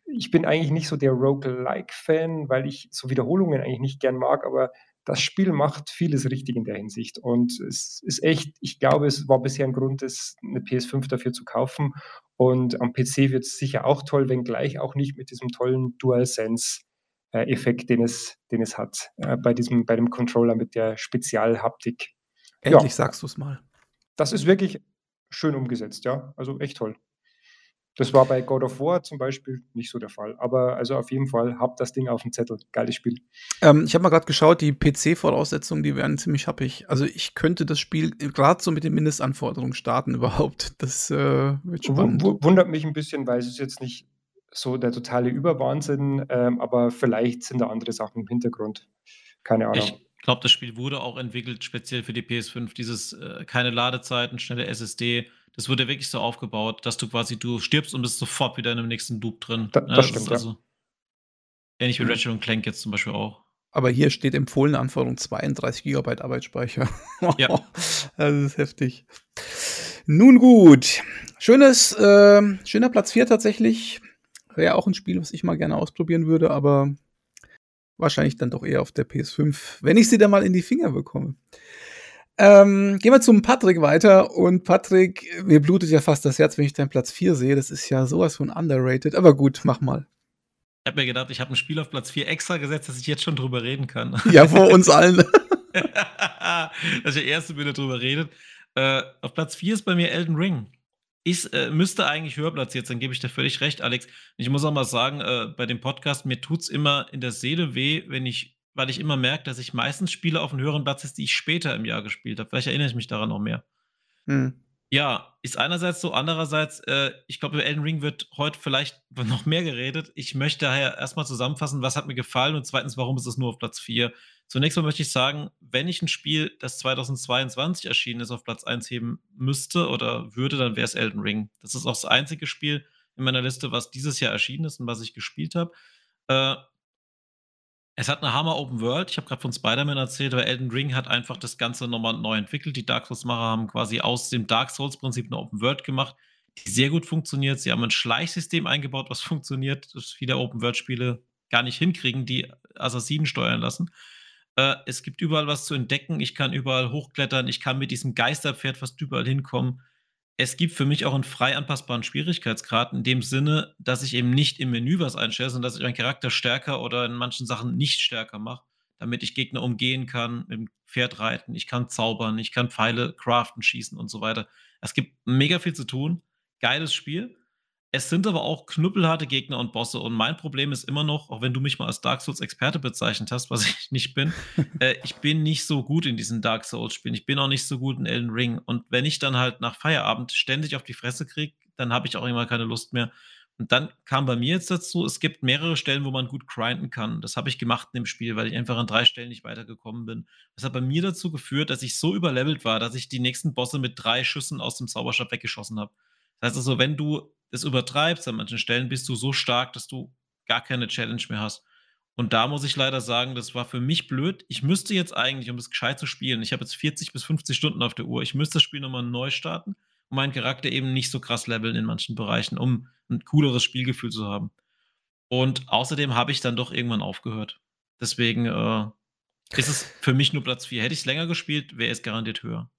ich bin eigentlich nicht so der Roguelike-Fan, weil ich so Wiederholungen eigentlich nicht gern mag, aber das Spiel macht vieles richtig in der Hinsicht. Und es ist echt, ich glaube, es war bisher ein Grund, das, eine PS5 dafür zu kaufen. Und am PC wird es sicher auch toll, wenngleich auch nicht mit diesem tollen DualSense-Effekt, den es, den es hat, äh, bei, diesem, bei dem Controller mit der Spezialhaptik. Endlich Ja. sagst du es mal. Das ist wirklich schön umgesetzt, ja. Also echt toll. Das war bei God of War zum Beispiel nicht so der Fall. Aber also auf jeden Fall, habt das Ding auf dem Zettel. Geiles Spiel. Ähm, ich habe mal gerade geschaut, die PC-Voraussetzungen, die wären ziemlich happig. Also ich könnte das Spiel gerade so mit den Mindestanforderungen starten überhaupt. Das äh, wird spannend. w wundert mich ein bisschen, weil es ist jetzt nicht so der totale Überwahnsinn, ähm, aber vielleicht sind da andere Sachen im Hintergrund. Keine Ahnung. Ich glaube, das Spiel wurde auch entwickelt speziell für die PS5. Dieses äh, keine Ladezeiten, schnelle SSD. Das wurde wirklich so aufgebaut, dass du quasi du stirbst und bist sofort wieder in einem nächsten Loop drin. Da- Ja, das stimmt, ja. also ähnlich wie Mhm. Ratchet und Clank jetzt zum Beispiel auch. Aber hier steht empfohlene Anforderung 32 GB Arbeitsspeicher. Ja. Das ist heftig. Nun gut. Schönes, ähm, schöner Platz 4 tatsächlich. Wäre auch ein Spiel, was ich mal gerne ausprobieren würde, aber wahrscheinlich dann doch eher auf der PS5, wenn ich sie dann mal in die Finger bekomme. Ähm, gehen wir zum Patrick weiter. Und Patrick, mir blutet ja fast das Herz, wenn ich deinen Platz 4 sehe. Das ist ja sowas von underrated. Aber gut, mach mal. Ich habe mir gedacht, ich habe ein Spiel auf Platz 4 extra gesetzt, dass ich jetzt schon drüber reden kann. Ja, vor uns allen. dass der Erste wieder drüber redet. Äh, auf Platz 4 ist bei mir Elden Ring. Ist, äh, müsste eigentlich höher platziert sein, gebe ich dir völlig recht, Alex. Ich muss auch mal sagen, äh, bei dem Podcast, mir tut es immer in der Seele weh, wenn ich, weil ich immer merke, dass ich meistens Spiele auf einem höheren Platz ist, die ich später im Jahr gespielt habe. Vielleicht erinnere ich mich daran noch mehr. Hm. Ja, ist einerseits so, andererseits, äh, ich glaube, über Elden Ring wird heute vielleicht noch mehr geredet. Ich möchte daher erstmal zusammenfassen, was hat mir gefallen und zweitens, warum ist es nur auf Platz 4. Zunächst mal möchte ich sagen, wenn ich ein Spiel, das 2022 erschienen ist, auf Platz 1 heben müsste oder würde, dann wäre es Elden Ring. Das ist auch das einzige Spiel in meiner Liste, was dieses Jahr erschienen ist und was ich gespielt habe. Äh, es hat eine Hammer Open World. Ich habe gerade von Spider-Man erzählt, aber Elden Ring hat einfach das Ganze nochmal neu entwickelt. Die Dark Souls-Macher haben quasi aus dem Dark Souls-Prinzip eine Open World gemacht, die sehr gut funktioniert. Sie haben ein Schleichsystem eingebaut, was funktioniert, das viele Open World-Spiele gar nicht hinkriegen, die Assassinen steuern lassen. Äh, es gibt überall was zu entdecken. Ich kann überall hochklettern. Ich kann mit diesem Geisterpferd fast überall hinkommen. Es gibt für mich auch einen frei anpassbaren Schwierigkeitsgrad in dem Sinne, dass ich eben nicht im Menü was einstelle, sondern dass ich meinen Charakter stärker oder in manchen Sachen nicht stärker mache, damit ich Gegner umgehen kann, mit dem Pferd reiten, ich kann zaubern, ich kann Pfeile craften, schießen und so weiter. Es gibt mega viel zu tun. Geiles Spiel. Es sind aber auch knüppelharte Gegner und Bosse. Und mein Problem ist immer noch, auch wenn du mich mal als Dark Souls-Experte bezeichnet hast, was ich nicht bin, äh, ich bin nicht so gut in diesen Dark Souls-Spielen. Ich bin auch nicht so gut in Elden Ring. Und wenn ich dann halt nach Feierabend ständig auf die Fresse kriege, dann habe ich auch immer keine Lust mehr. Und dann kam bei mir jetzt dazu, es gibt mehrere Stellen, wo man gut grinden kann. Das habe ich gemacht in dem Spiel, weil ich einfach an drei Stellen nicht weitergekommen bin. Das hat bei mir dazu geführt, dass ich so überlevelt war, dass ich die nächsten Bosse mit drei Schüssen aus dem Zauberstab weggeschossen habe. Das heißt also, wenn du es übertreibst an manchen Stellen, bist du so stark, dass du gar keine Challenge mehr hast. Und da muss ich leider sagen, das war für mich blöd. Ich müsste jetzt eigentlich, um das gescheit zu spielen, ich habe jetzt 40 bis 50 Stunden auf der Uhr, ich müsste das Spiel nochmal neu starten und meinen Charakter eben nicht so krass leveln in manchen Bereichen, um ein cooleres Spielgefühl zu haben. Und außerdem habe ich dann doch irgendwann aufgehört. Deswegen äh, ist es für mich nur Platz 4. Hätte ich es länger gespielt, wäre es garantiert höher.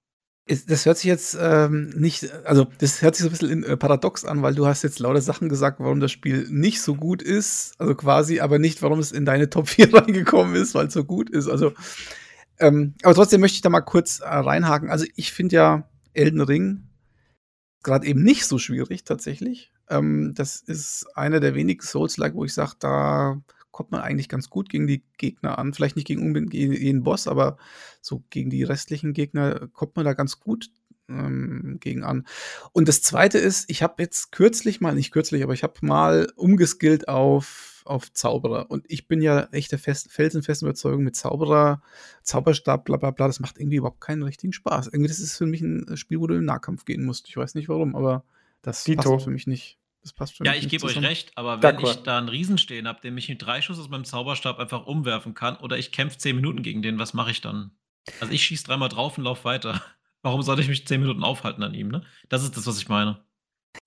Ist, das hört sich jetzt ähm, nicht, also das hört sich so ein bisschen in, äh, paradox an, weil du hast jetzt lauter Sachen gesagt, warum das Spiel nicht so gut ist, also quasi, aber nicht, warum es in deine Top 4 reingekommen ist, weil es so gut ist. Also, ähm, aber trotzdem möchte ich da mal kurz äh, reinhaken. Also ich finde ja Elden Ring gerade eben nicht so schwierig tatsächlich. Ähm, das ist einer der wenigen Souls-like, wo ich sage, da kommt man eigentlich ganz gut gegen die Gegner an. Vielleicht nicht gegen unbedingt jeden Boss, aber so gegen die restlichen Gegner kommt man da ganz gut ähm, gegen an. Und das zweite ist, ich habe jetzt kürzlich mal, nicht kürzlich, aber ich habe mal umgeskillt auf, auf Zauberer. Und ich bin ja echt der fest, felsenfesten Überzeugung mit Zauberer, Zauberstab, bla bla bla, das macht irgendwie überhaupt keinen richtigen Spaß. Irgendwie, das ist für mich ein Spiel, wo du im Nahkampf gehen musst. Ich weiß nicht warum, aber das Dito. passt für mich nicht. Das passt für Ja, ich gebe euch recht, aber wenn ich da einen Riesen stehen habe, den mich mit drei Schuss aus meinem Zauberstab einfach umwerfen kann, oder ich kämpfe zehn Minuten gegen den, was mache ich dann? Also ich schieße dreimal drauf und laufe weiter. Warum sollte ich mich zehn Minuten aufhalten an ihm, ne? Das ist das, was ich meine.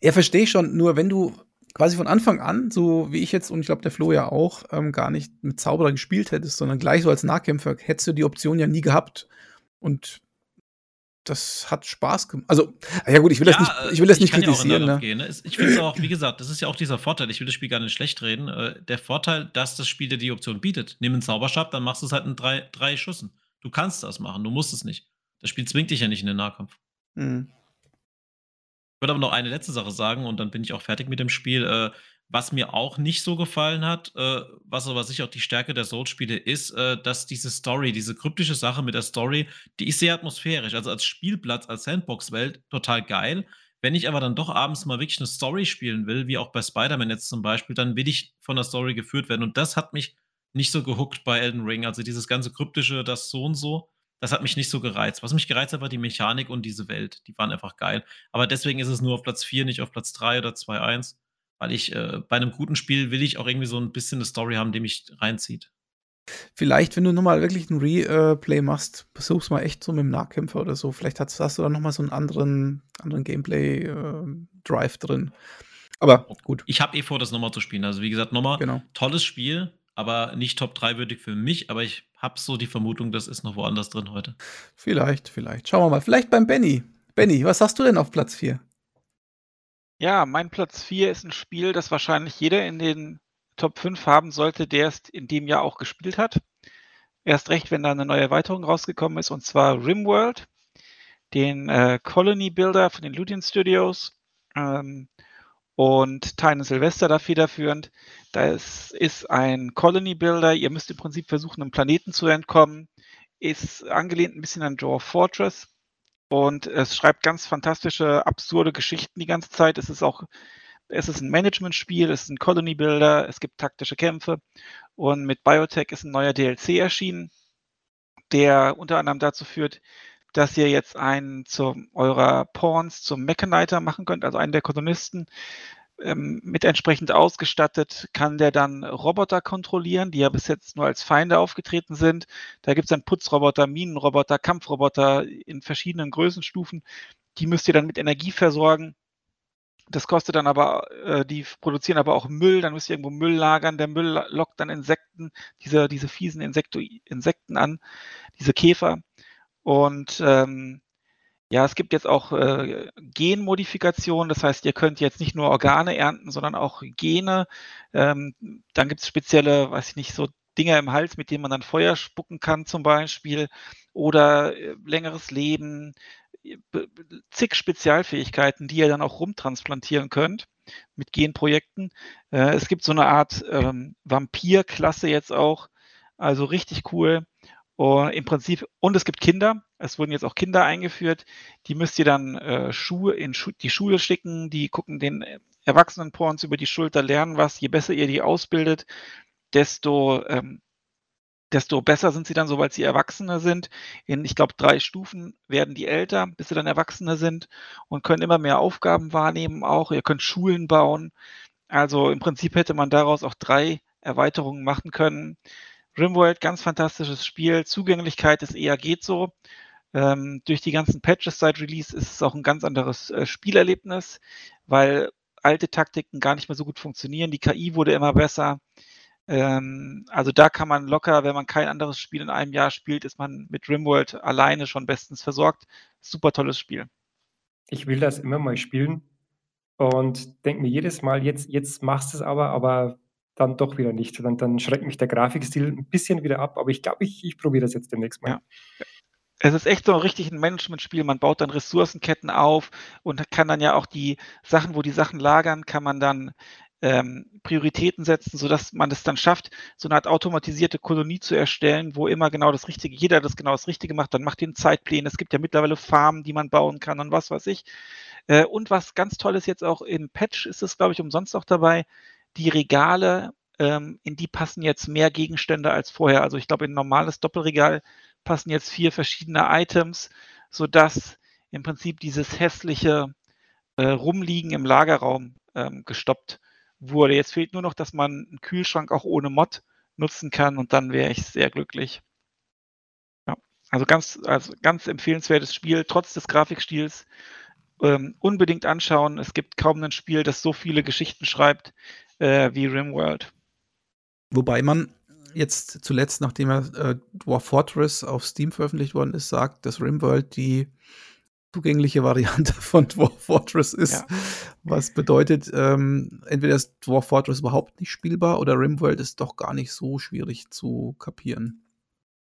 Ja, verstehe ich schon. Nur wenn du quasi von Anfang an, so wie ich jetzt und ich glaube der Flo ja auch, ähm, gar nicht mit Zauberer gespielt hättest, sondern gleich so als Nahkämpfer, hättest du die Option ja nie gehabt. Und das hat Spaß gemacht. Also, ja gut, ich will das nicht, ich will das nicht kann ja auch in kritisieren. Nahkampf Ne? gehen, ne? Ich finde es auch, wie gesagt, das ist ja auch dieser Vorteil. Ich will das Spiel gar nicht schlecht reden. Äh, Der Vorteil, dass das Spiel dir die Option bietet. Nimm einen Zauberstab, dann machst du es halt in drei, drei Schüssen. Du kannst das machen, du musst es nicht. Das Spiel zwingt dich ja nicht in den Nahkampf. Hm. Ich würde aber noch eine letzte Sache sagen und dann bin ich auch fertig mit dem Spiel. Was mir auch nicht so gefallen hat, äh, was aber sicher auch die Stärke der Souls-Spiele ist, äh, dass diese Story, diese kryptische Sache mit der Story, die ist sehr atmosphärisch. Also als Spielplatz, als Sandbox-Welt total geil. Wenn ich aber dann doch abends mal wirklich eine Story spielen will, wie auch bei Spider-Man jetzt zum Beispiel, dann will ich von der Story geführt werden. Und das hat mich nicht so gehuckt bei Elden Ring. Also dieses ganze kryptische, das so und so, das hat mich nicht so gereizt. Was mich gereizt hat, war die Mechanik und diese Welt. Die waren einfach geil. Aber deswegen ist es nur auf Platz 4, nicht auf Platz 3 oder 2-1. Weil ich äh, bei einem guten Spiel will ich auch irgendwie so ein bisschen eine Story haben, die mich reinzieht. Vielleicht, wenn du nochmal wirklich ein Replay machst, versuch's mal echt so mit dem Nahkämpfer oder so. Vielleicht hast, hast du dann nochmal so einen anderen, anderen Gameplay-Drive drin. Aber gut, Ich habe eh vor, das nochmal zu spielen. Also wie gesagt, nochmal genau. tolles Spiel, aber nicht Top 3 würdig für mich. Aber ich habe so die Vermutung, das ist noch woanders drin heute. Vielleicht, vielleicht. Schauen wir mal. Vielleicht beim Benny. Benny, was hast du denn auf Platz 4? Ja, mein Platz 4 ist ein Spiel, das wahrscheinlich jeder in den Top 5 haben sollte, der es in dem Jahr auch gespielt hat. Erst recht, wenn da eine neue Erweiterung rausgekommen ist, und zwar RimWorld, den äh, Colony Builder von den Ludian Studios ähm, und Tyne Sylvester da federführend. Das ist ein Colony Builder. Ihr müsst im Prinzip versuchen, einem Planeten zu entkommen. Ist angelehnt ein bisschen an Dwarf Fortress. Und es schreibt ganz fantastische, absurde Geschichten die ganze Zeit. Es ist auch, es ist ein Management-Spiel, es ist ein Colony Builder, es gibt taktische Kämpfe. Und mit Biotech ist ein neuer DLC erschienen, der unter anderem dazu führt, dass ihr jetzt einen zu eurer Pawns zum Mechaniter machen könnt, also einen der Kolonisten. Ähm, mit entsprechend ausgestattet kann der dann Roboter kontrollieren, die ja bis jetzt nur als Feinde aufgetreten sind. Da gibt es dann Putzroboter, Minenroboter, Kampfroboter in verschiedenen Größenstufen. Die müsst ihr dann mit Energie versorgen. Das kostet dann aber, äh, die produzieren aber auch Müll, dann müsst ihr irgendwo Müll lagern. Der Müll lockt dann Insekten, diese, diese fiesen Insekto Insekten an, diese Käfer. Und ähm, ja, es gibt jetzt auch äh, Genmodifikationen, das heißt, ihr könnt jetzt nicht nur Organe ernten, sondern auch Gene. Ähm, dann gibt es spezielle, weiß ich nicht, so Dinger im Hals, mit denen man dann Feuer spucken kann zum Beispiel oder äh, längeres Leben, äh, zig Spezialfähigkeiten, die ihr dann auch rumtransplantieren könnt mit Genprojekten. Äh, es gibt so eine Art ähm, Vampir-Klasse jetzt auch, also richtig cool. Und im Prinzip, und es gibt Kinder, es wurden jetzt auch Kinder eingeführt, die müsst ihr dann äh, Schuhe in Schu die Schule schicken, die gucken den äh, Erwachsenen-Porns über die Schulter, lernen was. Je besser ihr die ausbildet, desto, ähm, desto besser sind sie dann, sobald sie Erwachsene sind. In, ich glaube, drei Stufen werden die älter, bis sie dann Erwachsene sind und können immer mehr Aufgaben wahrnehmen auch. Ihr könnt Schulen bauen. Also im Prinzip hätte man daraus auch drei Erweiterungen machen können. RimWorld, ganz fantastisches Spiel. Zugänglichkeit ist eher geht so. Ähm, durch die ganzen Patches seit Release ist es auch ein ganz anderes äh, Spielerlebnis, weil alte Taktiken gar nicht mehr so gut funktionieren. Die KI wurde immer besser. Ähm, also da kann man locker, wenn man kein anderes Spiel in einem Jahr spielt, ist man mit Rimworld alleine schon bestens versorgt. Super tolles Spiel. Ich will das immer mal spielen und denke mir jedes Mal, jetzt, jetzt machst du es aber, aber dann doch wieder nicht. Dann, dann schreckt mich der Grafikstil ein bisschen wieder ab, aber ich glaube, ich, ich probiere das jetzt demnächst mal. Ja. Es ist echt so ein Management-Spiel. Man baut dann Ressourcenketten auf und kann dann ja auch die Sachen, wo die Sachen lagern, kann man dann ähm, Prioritäten setzen, sodass man es dann schafft, so eine Art automatisierte Kolonie zu erstellen, wo immer genau das Richtige, jeder das genau das Richtige macht, dann macht den Zeitpläne. Es gibt ja mittlerweile Farmen, die man bauen kann und was weiß ich. Äh, und was ganz toll ist jetzt auch im Patch, ist es, glaube ich, umsonst auch dabei, die Regale, ähm, in die passen jetzt mehr Gegenstände als vorher. Also ich glaube, in ein normales Doppelregal passen jetzt vier verschiedene Items, sodass im Prinzip dieses hässliche äh, Rumliegen im Lagerraum ähm, gestoppt wurde. Jetzt fehlt nur noch, dass man einen Kühlschrank auch ohne Mod nutzen kann und dann wäre ich sehr glücklich. Ja, also ganz, also ganz empfehlenswertes Spiel, trotz des Grafikstils. Ähm, unbedingt anschauen. Es gibt kaum ein Spiel, das so viele Geschichten schreibt äh, wie Rimworld. Wobei man jetzt zuletzt, nachdem er äh, Dwarf Fortress auf Steam veröffentlicht worden ist, sagt, dass Rimworld die zugängliche Variante von Dwarf Fortress ist. Ja. Was bedeutet, ähm, entweder ist Dwarf Fortress überhaupt nicht spielbar oder Rimworld ist doch gar nicht so schwierig zu kapieren.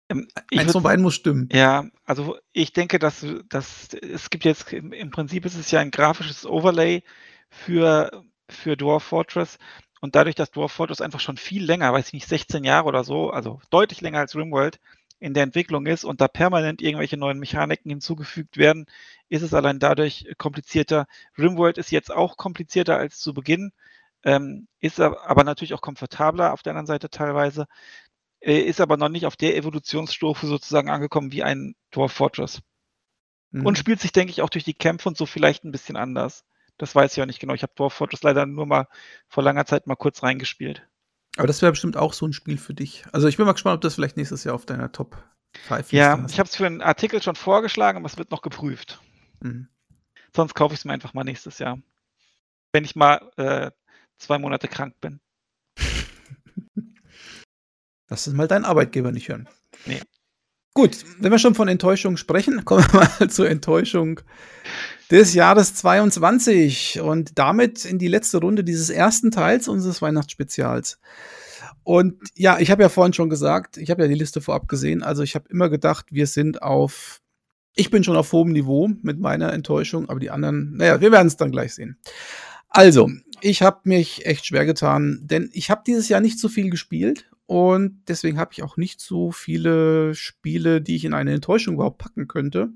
Ähm, Eins von beiden muss stimmen. Ja, also ich denke, dass, dass es gibt jetzt, im Prinzip ist es ja ein grafisches Overlay für, für Dwarf Fortress. Und dadurch, dass Dwarf Fortress einfach schon viel länger, weiß ich nicht, 16 Jahre oder so, also deutlich länger als Rimworld, in der Entwicklung ist und da permanent irgendwelche neuen Mechaniken hinzugefügt werden, ist es allein dadurch komplizierter. Rimworld ist jetzt auch komplizierter als zu Beginn, ähm, ist aber natürlich auch komfortabler auf der anderen Seite teilweise, äh, ist aber noch nicht auf der Evolutionsstufe sozusagen angekommen wie ein Dwarf Fortress. Mhm. Und spielt sich, denke ich, auch durch die Kämpfe und so vielleicht ein bisschen anders. Das weiß ich auch nicht genau. Ich habe Dwarf Fortress leider nur mal vor langer Zeit mal kurz reingespielt. Aber das wäre bestimmt auch so ein Spiel für dich. Also ich bin mal gespannt, ob das vielleicht nächstes Jahr auf deiner Top 5 ist. Ja, ich habe es für einen Artikel schon vorgeschlagen, aber es wird noch geprüft. Mhm. Sonst kaufe ich es mir einfach mal nächstes Jahr. Wenn ich mal äh, zwei Monate krank bin. Lass es mal deinen Arbeitgeber nicht hören. Nee. Gut, wenn wir schon von Enttäuschung sprechen, kommen wir mal zur Enttäuschung des Jahres 22 und damit in die letzte Runde dieses ersten Teils unseres Weihnachtsspezials. Und ja, ich habe ja vorhin schon gesagt, ich habe ja die Liste vorab gesehen, also ich habe immer gedacht, wir sind auf, ich bin schon auf hohem Niveau mit meiner Enttäuschung, aber die anderen, naja, wir werden es dann gleich sehen. Also, ich habe mich echt schwer getan, denn ich habe dieses Jahr nicht so viel gespielt und deswegen habe ich auch nicht so viele Spiele, die ich in eine Enttäuschung überhaupt packen könnte.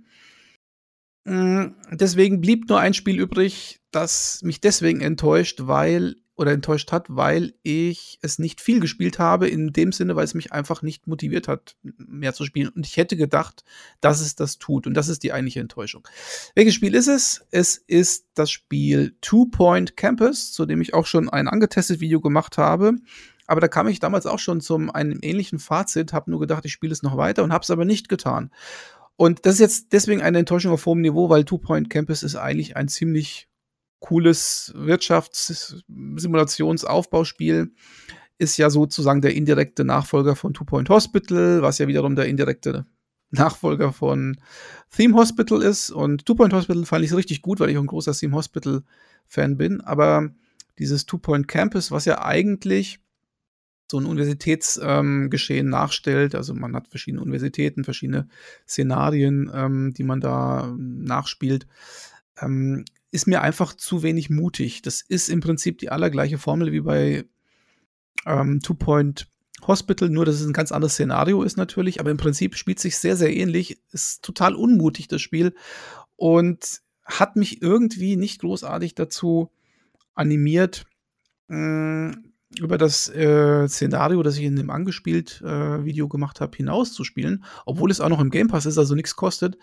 Mm, deswegen blieb nur ein Spiel übrig, das mich deswegen enttäuscht, weil oder enttäuscht hat, weil ich es nicht viel gespielt habe, in dem Sinne, weil es mich einfach nicht motiviert hat, mehr zu spielen. Und ich hätte gedacht, dass es das tut. Und das ist die eigentliche Enttäuschung. Welches Spiel ist es? Es ist das Spiel Two Point Campus, zu dem ich auch schon ein angetestet Video gemacht habe. Aber da kam ich damals auch schon zum einem ähnlichen Fazit, habe nur gedacht, ich spiele es noch weiter und habe es aber nicht getan. Und das ist jetzt deswegen eine Enttäuschung auf hohem Niveau, weil Two Point Campus ist eigentlich ein ziemlich cooles Wirtschaftssimulationsaufbauspiel. Ist ja sozusagen der indirekte Nachfolger von Two Point Hospital, was ja wiederum der indirekte Nachfolger von Theme Hospital ist. Und Two Point Hospital fand ich richtig gut, weil ich auch ein großer Theme Hospital Fan bin. Aber dieses Two Point Campus, was ja eigentlich so ein Universitätsgeschehen ähm, nachstellt. Also man hat verschiedene Universitäten, verschiedene Szenarien, ähm, die man da nachspielt. Ähm, ist mir einfach zu wenig mutig. Das ist im Prinzip die allergleiche Formel wie bei ähm, Two Point Hospital, nur dass es ein ganz anderes Szenario ist natürlich, aber im Prinzip spielt sich sehr, sehr ähnlich. Ist total unmutig, das Spiel. Und hat mich irgendwie nicht großartig dazu animiert, mm, über das äh, Szenario, das ich in dem angespielt äh, Video gemacht habe, hinauszuspielen, obwohl es auch noch im Game Pass ist, also nichts kostet.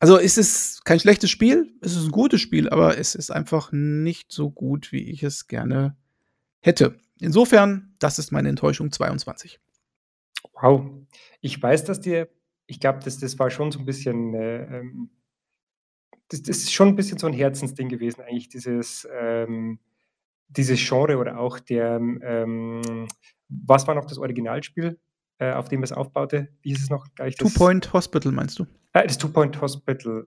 Also ist es kein schlechtes Spiel, es ist ein gutes Spiel, aber es ist einfach nicht so gut, wie ich es gerne hätte. Insofern, das ist meine Enttäuschung 22. Wow. Ich weiß, dass dir, ich glaube, das, das war schon so ein bisschen, äh, ähm, das, das, ist schon ein bisschen so ein Herzensding gewesen, eigentlich, dieses ähm, dieses Genre oder auch der, ähm, was war noch das Originalspiel, äh, auf dem es aufbaute? Wie hieß es noch gleich? Two Point Hospital meinst du? Äh, das Two Point Hospital.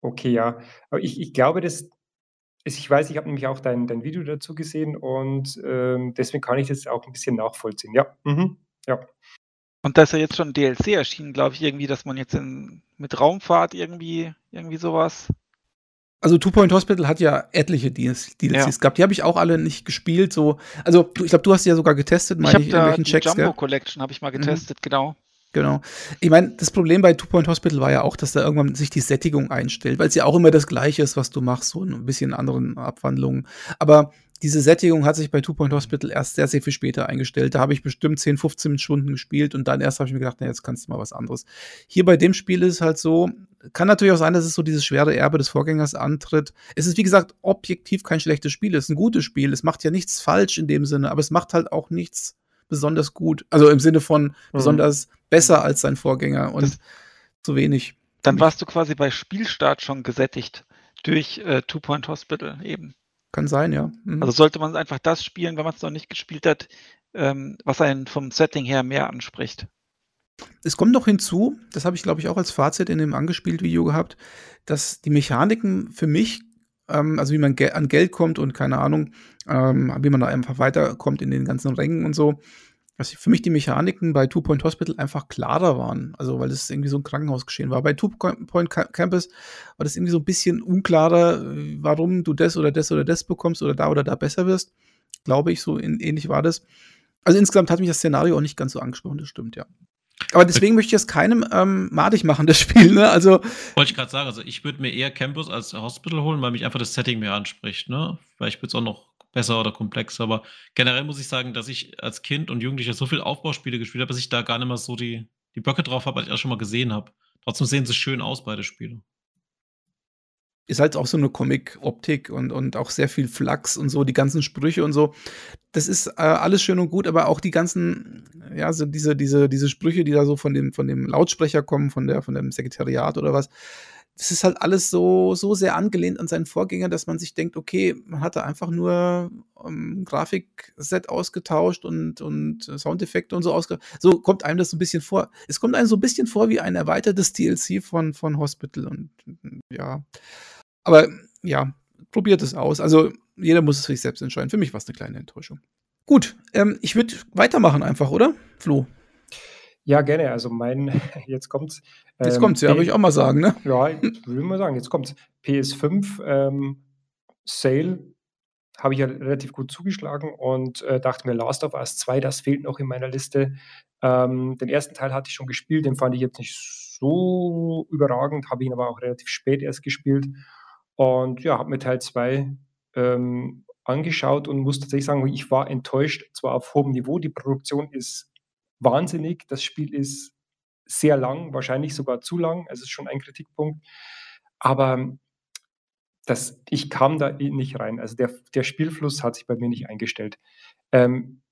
Okay, ja. Aber ich, ich glaube, das, ich weiß, ich habe nämlich auch dein, dein Video dazu gesehen und ähm, deswegen kann ich das auch ein bisschen nachvollziehen. Ja, mhm. ja. Und da ist ja jetzt schon DLC erschienen, glaube ich, irgendwie, dass man jetzt in, mit Raumfahrt irgendwie, irgendwie sowas. Also Two Point Hospital hat ja etliche DLCs ja. gehabt. Die habe ich auch alle nicht gespielt. So, also du, ich glaube, du hast ja sogar getestet, meine ich, ich in welchen Checks. Jumbo Collection habe ich mal mhm. getestet, mhm. genau. Genau. Ich meine, das Problem bei Two Point Hospital war ja auch, dass da irgendwann sich die Sättigung einstellt, weil es ja auch immer das Gleiche ist, was du machst, so ein bisschen anderen Abwandlungen. Aber diese Sättigung hat sich bei Two Point Hospital erst sehr, sehr viel später eingestellt. Da habe ich bestimmt 10, 15 Stunden gespielt und dann erst habe ich mir gedacht, na, jetzt kannst du mal was anderes. Hier bei dem Spiel ist es halt so, kann natürlich auch sein, dass es so dieses schwere Erbe des Vorgängers antritt. Es ist, wie gesagt, objektiv kein schlechtes Spiel. Es ist ein gutes Spiel. Es macht ja nichts falsch in dem Sinne, aber es macht halt auch nichts besonders gut. Also im Sinne von mhm. Besser als sein Vorgänger und das, zu wenig. Dann warst du quasi bei Spielstart schon gesättigt durch äh, Two Point Hospital eben. Kann sein, ja. Mhm. Also sollte man einfach das spielen, wenn man es noch nicht gespielt hat, ähm, was einen vom Setting her mehr anspricht. Es kommt noch hinzu, das habe ich glaube ich auch als Fazit in dem angespielt Video gehabt, dass die Mechaniken für mich, ähm, also wie man ge an Geld kommt und keine Ahnung, ähm, wie man da einfach weiterkommt in den ganzen Rängen und so, dass für mich die Mechaniken bei Two Point Hospital einfach klarer waren. Also, weil es irgendwie so ein Krankenhausgeschehen war. Bei Two Point Campus war das irgendwie so ein bisschen unklarer, warum du das oder das oder das bekommst oder da oder da besser wirst. Glaube ich, so in, ähnlich war das. Also insgesamt hat mich das Szenario auch nicht ganz so angesprochen, das stimmt, ja. Aber deswegen möchte ich es keinem ähm, madig machen, das Spiel, ne? Also. Wollte ich gerade sagen, also ich würde mir eher Campus als Hospital holen, weil mich einfach das Setting mehr anspricht, ne? Vielleicht wird es auch noch besser oder komplexer. Aber generell muss ich sagen, dass ich als Kind und Jugendlicher so viel Aufbauspiele gespielt habe, dass ich da gar nicht mehr so die, die Böcke drauf habe, als ich auch schon mal gesehen habe. Trotzdem sehen sie schön aus, beide Spiele. Ist halt auch so eine Comic-Optik und, und auch sehr viel Flachs und so, die ganzen Sprüche und so. Das ist äh, alles schön und gut, aber auch die ganzen, ja, so diese, diese, diese Sprüche, die da so von dem, von dem Lautsprecher kommen, von der, von dem Sekretariat oder was, das ist halt alles so, so sehr angelehnt an seinen Vorgänger, dass man sich denkt, okay, man hatte einfach nur ähm, Grafikset ausgetauscht und, und Soundeffekte und so ausgetauscht. So kommt einem das so ein bisschen vor. Es kommt einem so ein bisschen vor wie ein erweitertes DLC von, von Hospital und ja. Aber ja, probiert es aus. Also jeder muss es für sich selbst entscheiden. Für mich war es eine kleine Enttäuschung. Gut, ähm, ich würde weitermachen einfach, oder? Flo? Ja, gerne. Also mein, jetzt kommt's. Jetzt ähm, kommt's, ja, würde ich auch mal sagen, ne? Ja, würde ich mal sagen, jetzt kommt's. PS5 ähm, Sale habe ich ja relativ gut zugeschlagen und äh, dachte mir, Last of Us 2, das fehlt noch in meiner Liste. Ähm, den ersten Teil hatte ich schon gespielt, den fand ich jetzt nicht so überragend, habe ihn aber auch relativ spät erst gespielt. Und ja, habe mir Teil 2 ähm, angeschaut und muss tatsächlich sagen, ich war enttäuscht, zwar auf hohem Niveau, die Produktion ist wahnsinnig. Das Spiel ist sehr lang, wahrscheinlich sogar zu lang. Es ist schon ein Kritikpunkt. Aber das, ich kam da nicht rein. Also der, der Spielfluss hat sich bei mir nicht eingestellt. Ähm,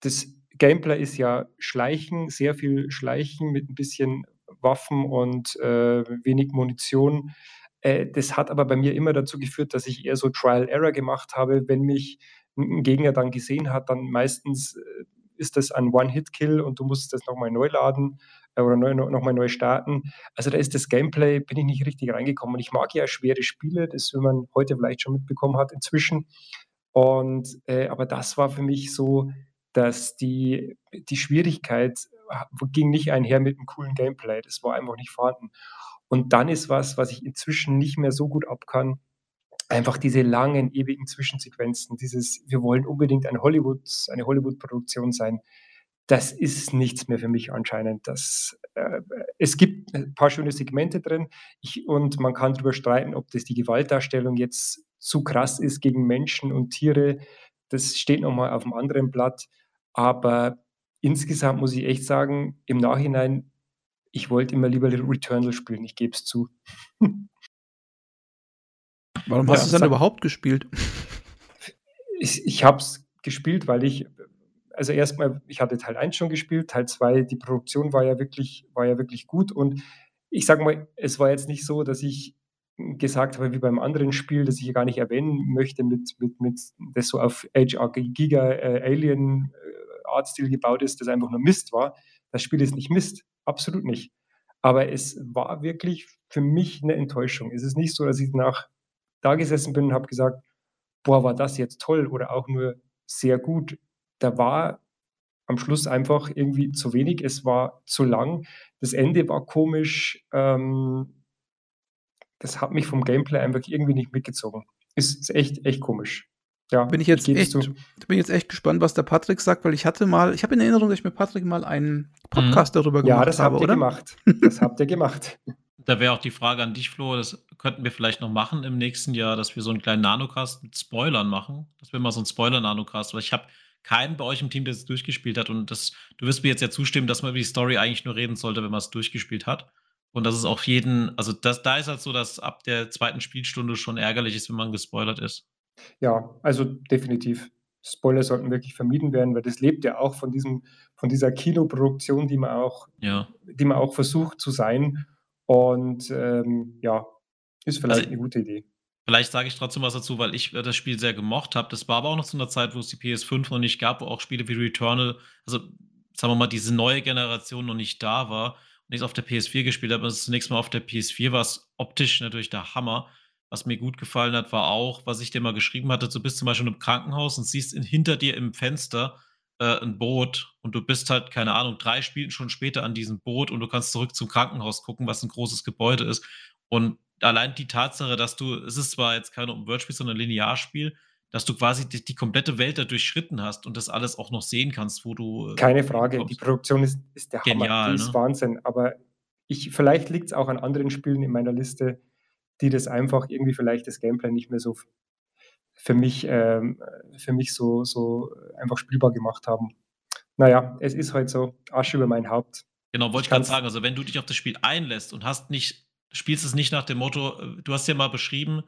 das Gameplay ist ja Schleichen, sehr viel Schleichen mit ein bisschen Waffen und äh, wenig Munition. Äh, das hat aber bei mir immer dazu geführt, dass ich eher so Trial Error gemacht habe. Wenn mich ein Gegner dann gesehen hat, dann meistens äh, ist das ein One-Hit-Kill und du musst das nochmal neu laden äh, oder neu, nochmal neu starten. Also da ist das Gameplay, bin ich nicht richtig reingekommen. Und ich mag ja schwere Spiele, das wie man heute vielleicht schon mitbekommen hat inzwischen. Und äh, aber das war für mich so, dass die, die Schwierigkeit ging nicht einher mit einem coolen Gameplay. Das war einfach nicht vorhanden. Und dann ist was, was ich inzwischen nicht mehr so gut ab kann, einfach diese langen, ewigen Zwischensequenzen, dieses, wir wollen unbedingt ein Hollywood, eine Hollywood-Produktion sein, das ist nichts mehr für mich anscheinend. Das, äh, es gibt ein paar schöne Segmente drin ich, und man kann darüber streiten, ob das die Gewaltdarstellung jetzt zu krass ist gegen Menschen und Tiere. Das steht nochmal auf einem anderen Blatt. Aber insgesamt muss ich echt sagen, im Nachhinein, ich wollte immer lieber Returnal spielen, ich gebe es zu. Warum hast ja, du es dann überhaupt gespielt? Ich, ich habe es gespielt, weil ich, also erstmal, ich hatte Teil 1 schon gespielt, Teil 2, die Produktion war ja wirklich, war ja wirklich gut und ich sage mal, es war jetzt nicht so, dass ich gesagt habe, wie beim anderen Spiel, das ich hier gar nicht erwähnen möchte, mit, mit, mit das so auf HR Giga äh, Alien äh, Artstil gebaut ist, das einfach nur Mist war. Das Spiel ist nicht Mist, absolut nicht. Aber es war wirklich für mich eine Enttäuschung. Es ist nicht so, dass ich nach da gesessen bin und habe gesagt, boah, war das jetzt toll oder auch nur sehr gut. Da war am Schluss einfach irgendwie zu wenig. Es war zu lang. Das Ende war komisch. Ähm, das hat mich vom Gameplay einfach irgendwie nicht mitgezogen. Ist, ist echt, echt komisch. Ja, bin ich jetzt ich echt, zu. bin jetzt echt gespannt, was der Patrick sagt, weil ich hatte mal, ich habe in Erinnerung, dass ich mit Patrick mal einen Podcast mhm. darüber gemacht habe. Ja, das habt ihr gemacht. Das habt ihr gemacht. Da wäre auch die Frage an dich, Flo, das könnten wir vielleicht noch machen im nächsten Jahr, dass wir so einen kleinen Nanocast mit Spoilern machen. Das wäre mal so ein Spoiler-Nanocast, weil ich habe keinen bei euch im Team, der es durchgespielt hat. Und das, du wirst mir jetzt ja zustimmen, dass man über die Story eigentlich nur reden sollte, wenn man es durchgespielt hat. Und das ist auf jeden, also das, da ist halt so, dass ab der zweiten Spielstunde schon ärgerlich ist, wenn man gespoilert ist. Ja, also definitiv. Spoiler sollten wirklich vermieden werden, weil das lebt ja auch von diesem, von dieser Kinoproduktion, die man auch, ja. die man auch versucht zu sein. Und ähm, ja, ist vielleicht also, eine gute Idee. Vielleicht sage ich trotzdem was dazu, weil ich äh, das Spiel sehr gemocht habe. Das war aber auch noch zu einer Zeit, wo es die PS5 noch nicht gab, wo auch Spiele wie Returnal, also sagen wir mal, diese neue Generation noch nicht da war und ich es auf der PS4 gespielt habe. Also zunächst mal auf der PS4 war es optisch natürlich der Hammer. Was mir gut gefallen hat, war auch, was ich dir mal geschrieben hatte, du bist zum Beispiel im Krankenhaus und siehst in, hinter dir im Fenster äh, ein Boot und du bist halt, keine Ahnung, drei Spiele schon später an diesem Boot und du kannst zurück zum Krankenhaus gucken, was ein großes Gebäude ist. Und allein die Tatsache, dass du, es ist zwar jetzt kein Open-World-Spiel, sondern ein Linearspiel, dass du quasi die, die, komplette Welt da durchschritten hast und das alles auch noch sehen kannst, wo du. Äh, Keine Frage, kommst. die Produktion ist, ist der Genial, Hammer, die ist ne? Wahnsinn. Aber ich, vielleicht liegt es auch an anderen Spielen in meiner Liste, die das einfach irgendwie vielleicht das Gameplay nicht mehr so für mich, ähm, für mich so, so einfach spielbar gemacht haben. Naja, es ist halt so, Asche über mein Haupt. Genau, wollte ich gerade sagen, also wenn du dich auf das Spiel einlässt und hast nicht spielst es nicht nach dem Motto, äh, du hast ja mal beschrieben,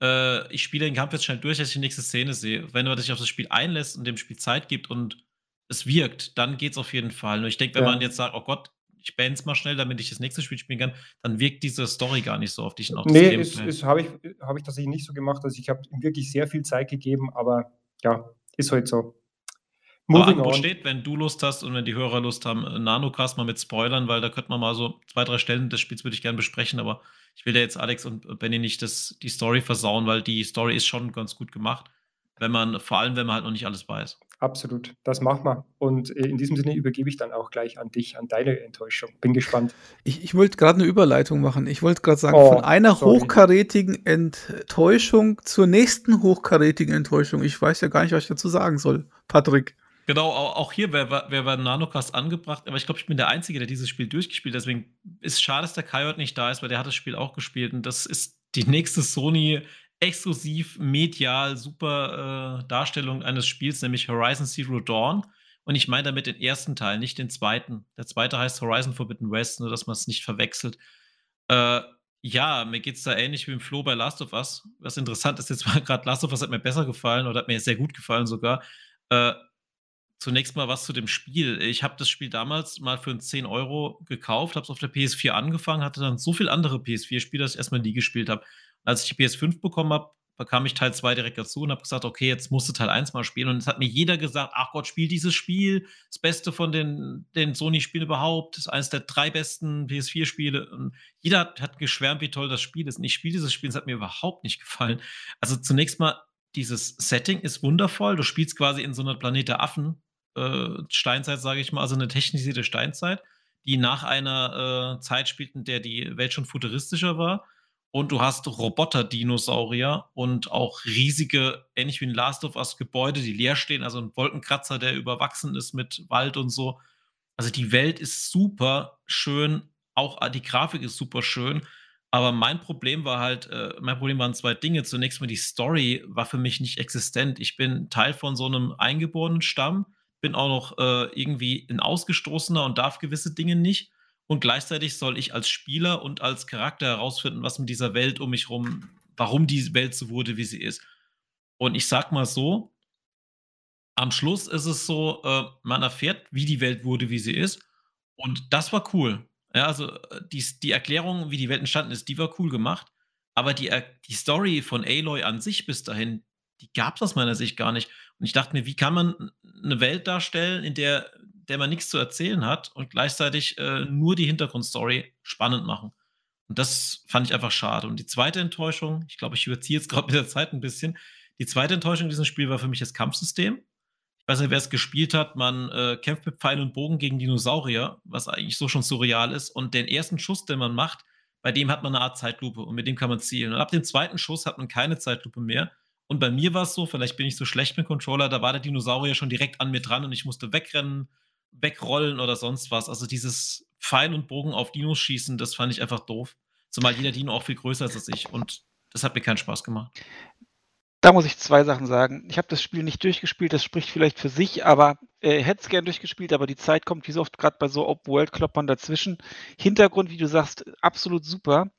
äh, ich spiele den Kampf jetzt schnell durch, dass ich die nächste Szene sehe. Wenn du dich auf das Spiel einlässt und dem Spiel Zeit gibt und es wirkt, dann geht es auf jeden Fall. Nur ich denke, wenn ja. man jetzt sagt, oh Gott, ich beende es mal schnell, damit ich das nächste Spiel spielen kann, dann wirkt diese Story gar nicht so auf dich. Und nee, ist, ist, habe ich, hab ich tatsächlich nicht so gemacht. Also ich habe ihm wirklich sehr viel Zeit gegeben, aber ja, ist halt so. Moving Aber steht, wenn du Lust hast und wenn die Hörer Lust haben, äh, Nanocast mal mit Spoilern, weil da könnte man mal so zwei, drei Stellen des Spiels würde ich gerne besprechen, aber ich will ja jetzt Alex und Benny nicht das, die Story versauen, weil die Story ist schon ganz gut gemacht, wenn man, vor allem wenn man halt noch nicht alles weiß. Absolut, das machen wir. Und äh, in diesem Sinne übergebe ich dann auch gleich an dich, an deine Enttäuschung. Bin gespannt. Ich, ich wollte gerade eine Überleitung machen. Ich wollte gerade sagen, oh, von einer sorry. hochkarätigen Enttäuschung zur nächsten hochkarätigen Enttäuschung. Ich weiß ja gar nicht, was ich dazu sagen soll, Patrick. Genau, auch hier wäre wär, wär Nanocast angebracht, aber ich glaube, ich bin der Einzige, der dieses Spiel durchgespielt hat. Deswegen ist es schade, dass der Kai heute nicht da ist, weil der hat das Spiel auch gespielt. Und das ist die nächste Sony exklusiv medial super äh, Darstellung eines Spiels, nämlich Horizon Zero Dawn. Und ich meine damit den ersten Teil, nicht den zweiten. Der zweite heißt Horizon Forbidden West, nur dass man es nicht verwechselt. Äh, ja, mir geht es da ähnlich wie im Flo bei Last of Us. Was interessant ist, jetzt war gerade Last of Us hat mir besser gefallen oder hat mir sehr gut gefallen sogar. Äh, Zunächst mal was zu dem Spiel. Ich habe das Spiel damals mal für 10 Euro gekauft, habe es auf der PS4 angefangen, hatte dann so viele andere PS4-Spiele, dass ich erstmal nie gespielt habe. Als ich die PS5 bekommen habe, bekam ich Teil 2 direkt dazu und habe gesagt, okay, jetzt musst du Teil 1 mal spielen. Und es hat mir jeder gesagt, ach Gott, spiel dieses Spiel. Das Beste von den, den Sony-Spielen überhaupt. Das ist eines der drei besten PS4-Spiele. Und jeder hat, hat geschwärmt, wie toll das Spiel ist. Und ich spiele dieses Spiel, es hat mir überhaupt nicht gefallen. Also zunächst mal, dieses Setting ist wundervoll. Du spielst quasi in so einer Planet der Affen äh, Steinzeit, sage ich mal, also eine technisierte Steinzeit, die nach einer äh, Zeit spielt, in der die Welt schon futuristischer war. Und du hast Roboter-Dinosaurier und auch riesige, ähnlich wie in Last of Us, Gebäude, die leer stehen, also ein Wolkenkratzer, der überwachsen ist mit Wald und so. Also die Welt ist super schön, auch die Grafik ist super schön. Aber mein Problem war halt, äh, mein Problem waren zwei Dinge. Zunächst mal die Story war für mich nicht existent. Ich bin Teil von so einem eingeborenen Stamm, bin auch noch äh, irgendwie ein Ausgestoßener und darf gewisse Dinge nicht. Und gleichzeitig soll ich als Spieler und als Charakter herausfinden, was mit dieser Welt um mich herum, warum die Welt so wurde, wie sie ist. Und ich sag mal so, am Schluss ist es so, äh, man erfährt, wie die Welt wurde, wie sie ist. Und das war cool. Ja, also äh, die, die Erklärung, wie die Welt entstanden ist, die war cool gemacht. Aber die, äh, die Story von Aloy an sich bis dahin, die gab es aus meiner Sicht gar nicht. Und ich dachte mir, wie kann man eine Welt darstellen, in der, der man nichts zu erzählen hat und gleichzeitig äh, nur die Hintergrundstory spannend machen? Und das fand ich einfach schade. Und die zweite Enttäuschung, ich glaube, ich überziehe jetzt gerade mit der Zeit ein bisschen. Die zweite Enttäuschung in diesem Spiel war für mich das Kampfsystem. Ich weiß nicht, wer es gespielt hat. Man äh, kämpft mit Pfeil und Bogen gegen Dinosaurier, was eigentlich so schon surreal ist. Und den ersten Schuss, den man macht, bei dem hat man eine Art Zeitlupe und mit dem kann man zielen. Und ab dem zweiten Schuss hat man keine Zeitlupe mehr. Und bei mir war es so, vielleicht bin ich so schlecht mit Controller, da war der Dinosaurier schon direkt an mir dran und ich musste wegrennen, wegrollen oder sonst was. Also dieses Pfeil und Bogen auf Dinos schießen, das fand ich einfach doof. Zumal jeder Dino auch viel größer ist als ich und das hat mir keinen Spaß gemacht. Da muss ich zwei Sachen sagen. Ich habe das Spiel nicht durchgespielt, das spricht vielleicht für sich, aber äh, hätte es gern durchgespielt, aber die Zeit kommt wie so oft gerade bei so Open-World-Kloppern dazwischen. Hintergrund, wie du sagst, absolut super.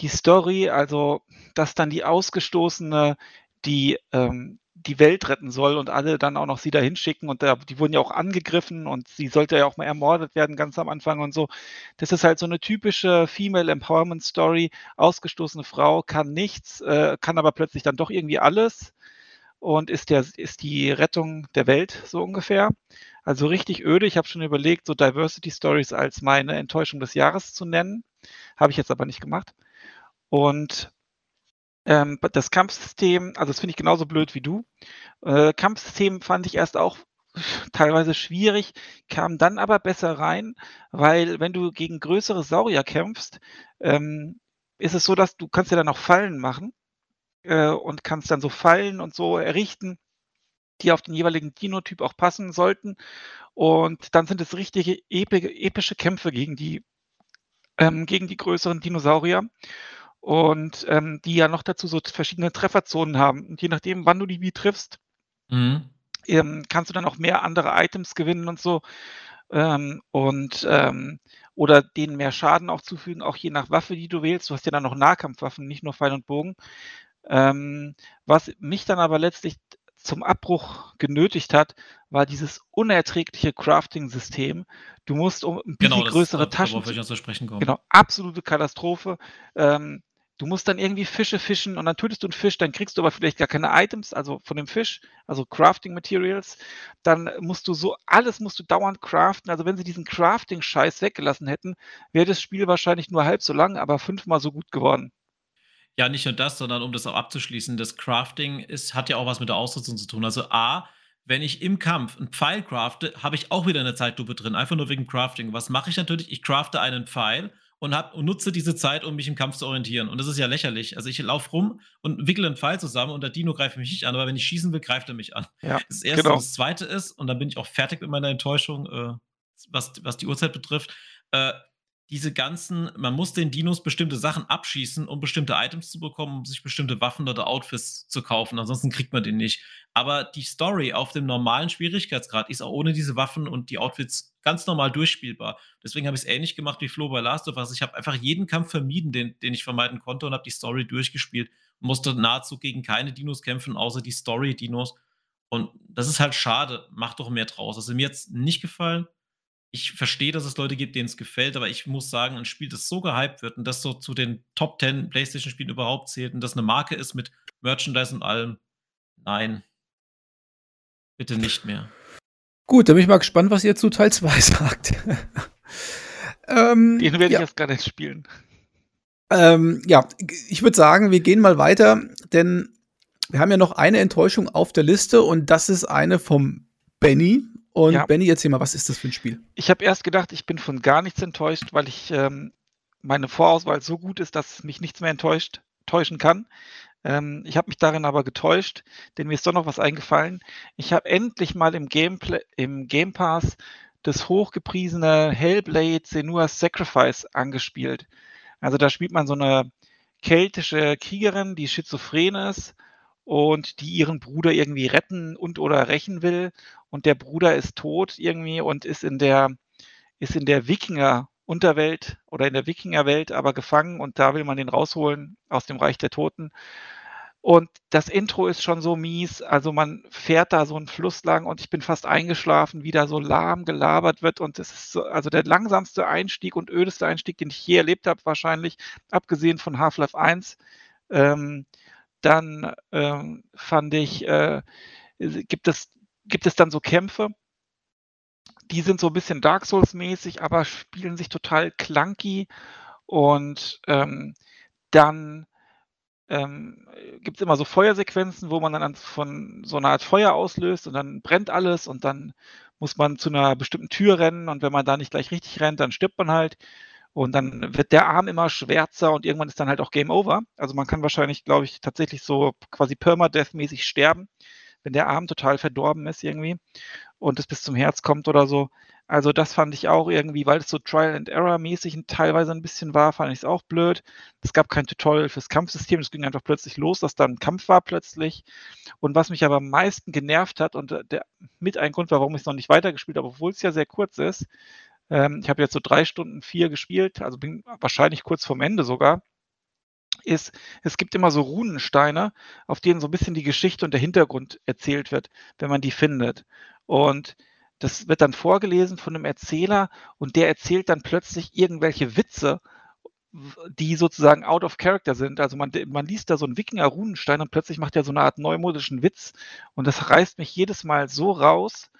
Die Story, also dass dann die Ausgestoßene, die ähm, die Welt retten soll und alle dann auch noch sie dahin schicken und da, die wurden ja auch angegriffen und sie sollte ja auch mal ermordet werden ganz am Anfang und so. Das ist halt so eine typische Female Empowerment Story. Ausgestoßene Frau kann nichts, äh, kann aber plötzlich dann doch irgendwie alles und ist, der, ist die Rettung der Welt so ungefähr. Also richtig öde. Ich habe schon überlegt, so Diversity Stories als meine Enttäuschung des Jahres zu nennen. Habe ich jetzt aber nicht gemacht. Und ähm, das Kampfsystem, also das finde ich genauso blöd wie du. Äh, Kampfsystem fand ich erst auch teilweise schwierig, kam dann aber besser rein, weil wenn du gegen größere Saurier kämpfst, ähm, ist es so, dass du kannst ja dann auch Fallen machen äh, und kannst dann so Fallen und so errichten, die auf den jeweiligen Dinotyp auch passen sollten. Und dann sind es richtige epische Kämpfe gegen die, ähm, gegen die größeren Dinosaurier und ähm, die ja noch dazu so verschiedene Trefferzonen haben. Und je nachdem, wann du die wie triffst, mhm. ähm, kannst du dann auch mehr andere Items gewinnen und so. Ähm, und ähm, oder denen mehr Schaden auch zufügen, auch je nach Waffe, die du wählst. Du hast ja dann noch Nahkampfwaffen, nicht nur Pfeil und Bogen. Ähm, was mich dann aber letztlich zum Abbruch genötigt hat, war dieses unerträgliche Crafting-System. Du musst um ein bisschen genau, größere das, Taschen. Worauf ich zu sprechen kommen. Genau, absolute Katastrophe. Ähm, Du musst dann irgendwie Fische fischen und dann tötest du einen Fisch, dann kriegst du aber vielleicht gar keine Items, also von dem Fisch, also Crafting Materials. Dann musst du so, alles musst du dauernd craften. Also wenn sie diesen Crafting-Scheiß weggelassen hätten, wäre das Spiel wahrscheinlich nur halb so lang, aber fünfmal so gut geworden. Ja, nicht nur das, sondern um das auch abzuschließen, das Crafting ist, hat ja auch was mit der Ausrüstung zu tun. Also A, wenn ich im Kampf einen Pfeil crafte, habe ich auch wieder eine Zeitlupe drin, einfach nur wegen Crafting. Was mache ich natürlich? Ich crafte einen Pfeil und, hab, und nutze diese Zeit, um mich im Kampf zu orientieren. Und das ist ja lächerlich. Also ich laufe rum und wickle einen Pfeil zusammen und der Dino greift mich nicht an, aber wenn ich schießen will, greift er mich an. Ja, das erste genau. und das zweite ist, und dann bin ich auch fertig mit meiner Enttäuschung, äh, was, was die Uhrzeit betrifft. Äh, diese ganzen, man muss den Dinos bestimmte Sachen abschießen, um bestimmte Items zu bekommen, um sich bestimmte Waffen oder Outfits zu kaufen. Ansonsten kriegt man den nicht. Aber die Story auf dem normalen Schwierigkeitsgrad ist auch ohne diese Waffen und die Outfits ganz normal durchspielbar. Deswegen habe ich es ähnlich gemacht wie Flo bei Last of Us. Ich habe einfach jeden Kampf vermieden, den, den ich vermeiden konnte und habe die Story durchgespielt. Musste nahezu gegen keine Dinos kämpfen, außer die Story-Dinos. Und das ist halt schade. Macht doch mehr draus. Also mir jetzt nicht gefallen ich verstehe, dass es Leute gibt, denen es gefällt, aber ich muss sagen, ein Spiel, das so gehypt wird und das so zu den Top 10 PlayStation-Spielen überhaupt zählt und das eine Marke ist mit Merchandise und allem, nein. Bitte nicht mehr. Gut, dann bin ich mal gespannt, was ihr zu Teil 2 sagt. ähm, Den werde ich ja. jetzt gar nicht spielen. Ähm, ja, ich würde sagen, wir gehen mal weiter, denn wir haben ja noch eine Enttäuschung auf der Liste und das ist eine vom Benny. Und ja. Benny, erzähl mal, was ist das für ein Spiel? Ich habe erst gedacht, ich bin von gar nichts enttäuscht, weil ich ähm, meine Vorauswahl so gut ist, dass mich nichts mehr enttäuscht, täuschen kann. Ähm, ich habe mich darin aber getäuscht, denn mir ist doch noch was eingefallen. Ich habe endlich mal im, Gameplay, im Game Pass das hochgepriesene Hellblade Senua's Sacrifice angespielt. Also da spielt man so eine keltische Kriegerin, die schizophren ist und die ihren Bruder irgendwie retten und oder rächen will und der Bruder ist tot irgendwie und ist in der ist in der Wikinger Unterwelt oder in der Wikingerwelt aber gefangen und da will man den rausholen aus dem Reich der Toten. Und das Intro ist schon so mies, also man fährt da so einen Fluss lang und ich bin fast eingeschlafen, wie da so lahm gelabert wird und es ist so, also der langsamste Einstieg und ödeste Einstieg, den ich je erlebt habe wahrscheinlich, abgesehen von Half-Life 1 Ähm, dann ähm, fand ich, äh, gibt, es, gibt es dann so Kämpfe, die sind so ein bisschen Dark Souls-mäßig, aber spielen sich total clunky. Und ähm, dann ähm, gibt es immer so Feuersequenzen, wo man dann von so einer Art Feuer auslöst und dann brennt alles und dann muss man zu einer bestimmten Tür rennen und wenn man da nicht gleich richtig rennt, dann stirbt man halt. Und dann wird der Arm immer schwärzer und irgendwann ist dann halt auch Game Over. Also man kann wahrscheinlich, glaube ich, tatsächlich so quasi Permadeath-mäßig sterben, wenn der Arm total verdorben ist irgendwie und es bis zum Herz kommt oder so. Also das fand ich auch irgendwie, weil es so Trial and Error mäßig teilweise ein bisschen war, fand ich es auch blöd. Es gab kein Tutorial fürs Kampfsystem, es ging einfach plötzlich los, dass dann ein Kampf war plötzlich. Und was mich aber am meisten genervt hat und der, mit ein Grund, warum ich es noch nicht weitergespielt habe, obwohl es ja sehr kurz ist, ähm, ich habe jetzt so drei Stunden vier gespielt, also bin wahrscheinlich kurz vorm Ende sogar, ist, es gibt immer so Runensteine, auf denen so ein bisschen die Geschichte und der Hintergrund erzählt wird, wenn man die findet. Und das wird dann vorgelesen von einem Erzähler und der erzählt dann plötzlich irgendwelche Witze, die sozusagen out of character sind. Also man, man liest da so einen Wikinger-Runenstein und plötzlich macht er so eine Art neumodischen Witz und das reißt mich jedes Mal so raus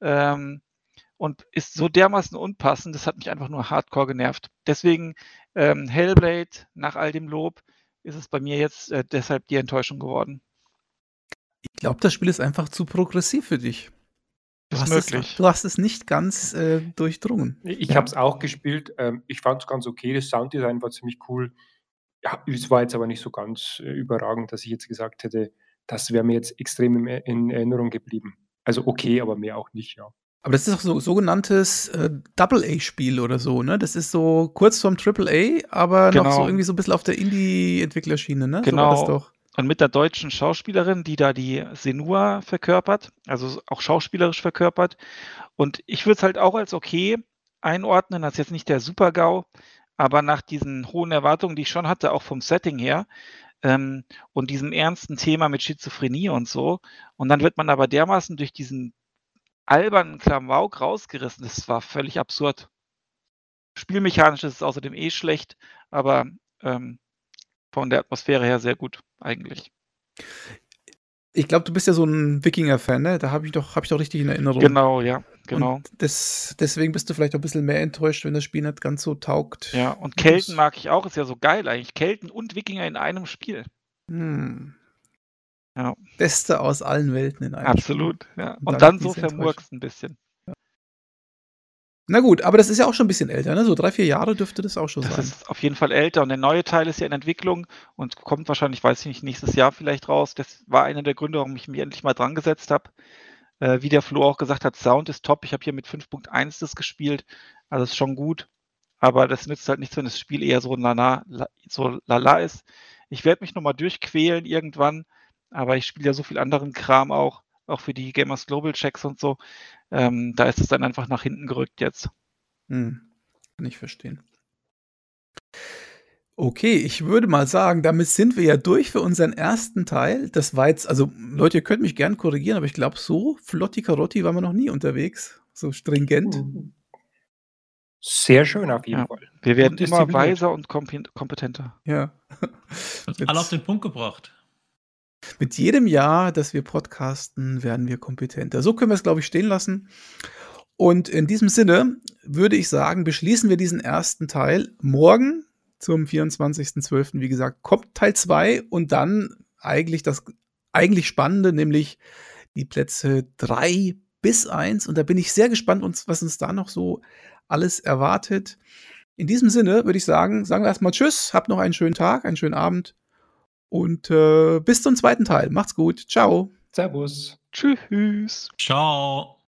ähm, und ist so dermaßen unpassend, das hat mich einfach nur hardcore genervt. Deswegen ähm, Hellblade, nach all dem Lob, ist es bei mir jetzt äh, deshalb die Enttäuschung geworden. Ich glaube, das Spiel ist einfach zu progressiv für dich. Du ist hast, möglich. Es, du hast es nicht ganz äh, durchdrungen. Ich habe es auch gespielt. Ähm, ich fand es ganz okay. Das Sounddesign war ziemlich cool. Ja, es war jetzt aber nicht so ganz äh, überragend, dass ich jetzt gesagt hätte, das wäre mir jetzt extrem in, in Erinnerung geblieben. Also okay, aber mehr auch nicht, ja. Aber das ist auch so sogenanntes äh, Double-A-Spiel oder so, ne? Das ist so kurz vorm Triple A, aber Genau. noch so irgendwie so ein bisschen auf der Indie-Entwicklerschiene, ne? So Genau. das doch. Und mit der deutschen Schauspielerin, die da die Senua verkörpert, also auch schauspielerisch verkörpert. Und ich würde es halt auch als okay einordnen, als jetzt nicht der Super-GAU, aber nach diesen hohen Erwartungen, die ich schon hatte, auch vom Setting her, ähm, und diesem ernsten Thema mit Schizophrenie und so. Und dann wird man aber dermaßen durch diesen albernen Klamauk rausgerissen. Das war völlig absurd. Spielmechanisch ist es außerdem eh schlecht, aber ähm, von der Atmosphäre her sehr gut eigentlich. Ich glaube, du bist ja so ein Wikinger-Fan, ne? Da habe ich, doch, hab ich doch richtig in Erinnerung. Genau, ja, genau. Des, deswegen bist du vielleicht auch ein bisschen mehr enttäuscht, wenn das Spiel nicht ganz so taugt. Ja, und Das- Kelten mag ich auch, ist ja so geil eigentlich. Kelten und Wikinger in einem Spiel. Hm. Ja. Beste aus allen Welten in einem Absolut, ja. Und Und dann dann so vermurkst ein bisschen. Spiel. Na gut, aber das ist ja auch schon ein bisschen älter, ne? So drei, vier Jahre dürfte das auch schon Das sein. ist auf jeden Fall älter und der neue Teil ist ja in Entwicklung und kommt wahrscheinlich, weiß ich nicht, nächstes Jahr vielleicht raus. Das war einer der Gründe, warum ich mich endlich mal dran gesetzt habe. Äh, wie der Flo auch gesagt hat, Sound ist top. Ich habe hier mit 5.1 das gespielt, also ist schon gut. Aber das nützt halt nichts, wenn das Spiel eher so lala, la- so lala ist. Ich werde mich nochmal durchquälen irgendwann, aber ich spiele ja so viel anderen Kram auch, auch für die Gamers Global Checks und so. Ähm, da ist es dann einfach nach hinten gerückt jetzt. Hm. Kann ich verstehen. Okay, ich würde mal sagen, damit sind wir ja durch für unseren ersten Teil. Das war jetzt, also Leute, ihr könnt mich gern korrigieren, aber ich glaube, so flotti Karotti waren wir noch nie unterwegs. So stringent. Sehr schön auf jeden Ja. Fall. Wir werden immer weiser und kompetenter. Ja. Alle auf den Punkt gebracht. Mit jedem Jahr, dass wir podcasten, werden wir kompetenter. So können wir es, glaube ich, stehen lassen. Und in diesem Sinne würde ich sagen, beschließen wir diesen ersten Teil. Morgen zum 24.12., wie gesagt, kommt Teil 2 und dann eigentlich das eigentlich Spannende, nämlich die Plätze 3 bis 1. Und da bin ich sehr gespannt, was uns da noch so alles erwartet. In diesem Sinne würde ich sagen, sagen wir erstmal Tschüss, habt noch einen schönen Tag, einen schönen Abend und äh, bis zum zweiten Teil. Macht's gut. Ciao. Servus. Tschüss. Ciao.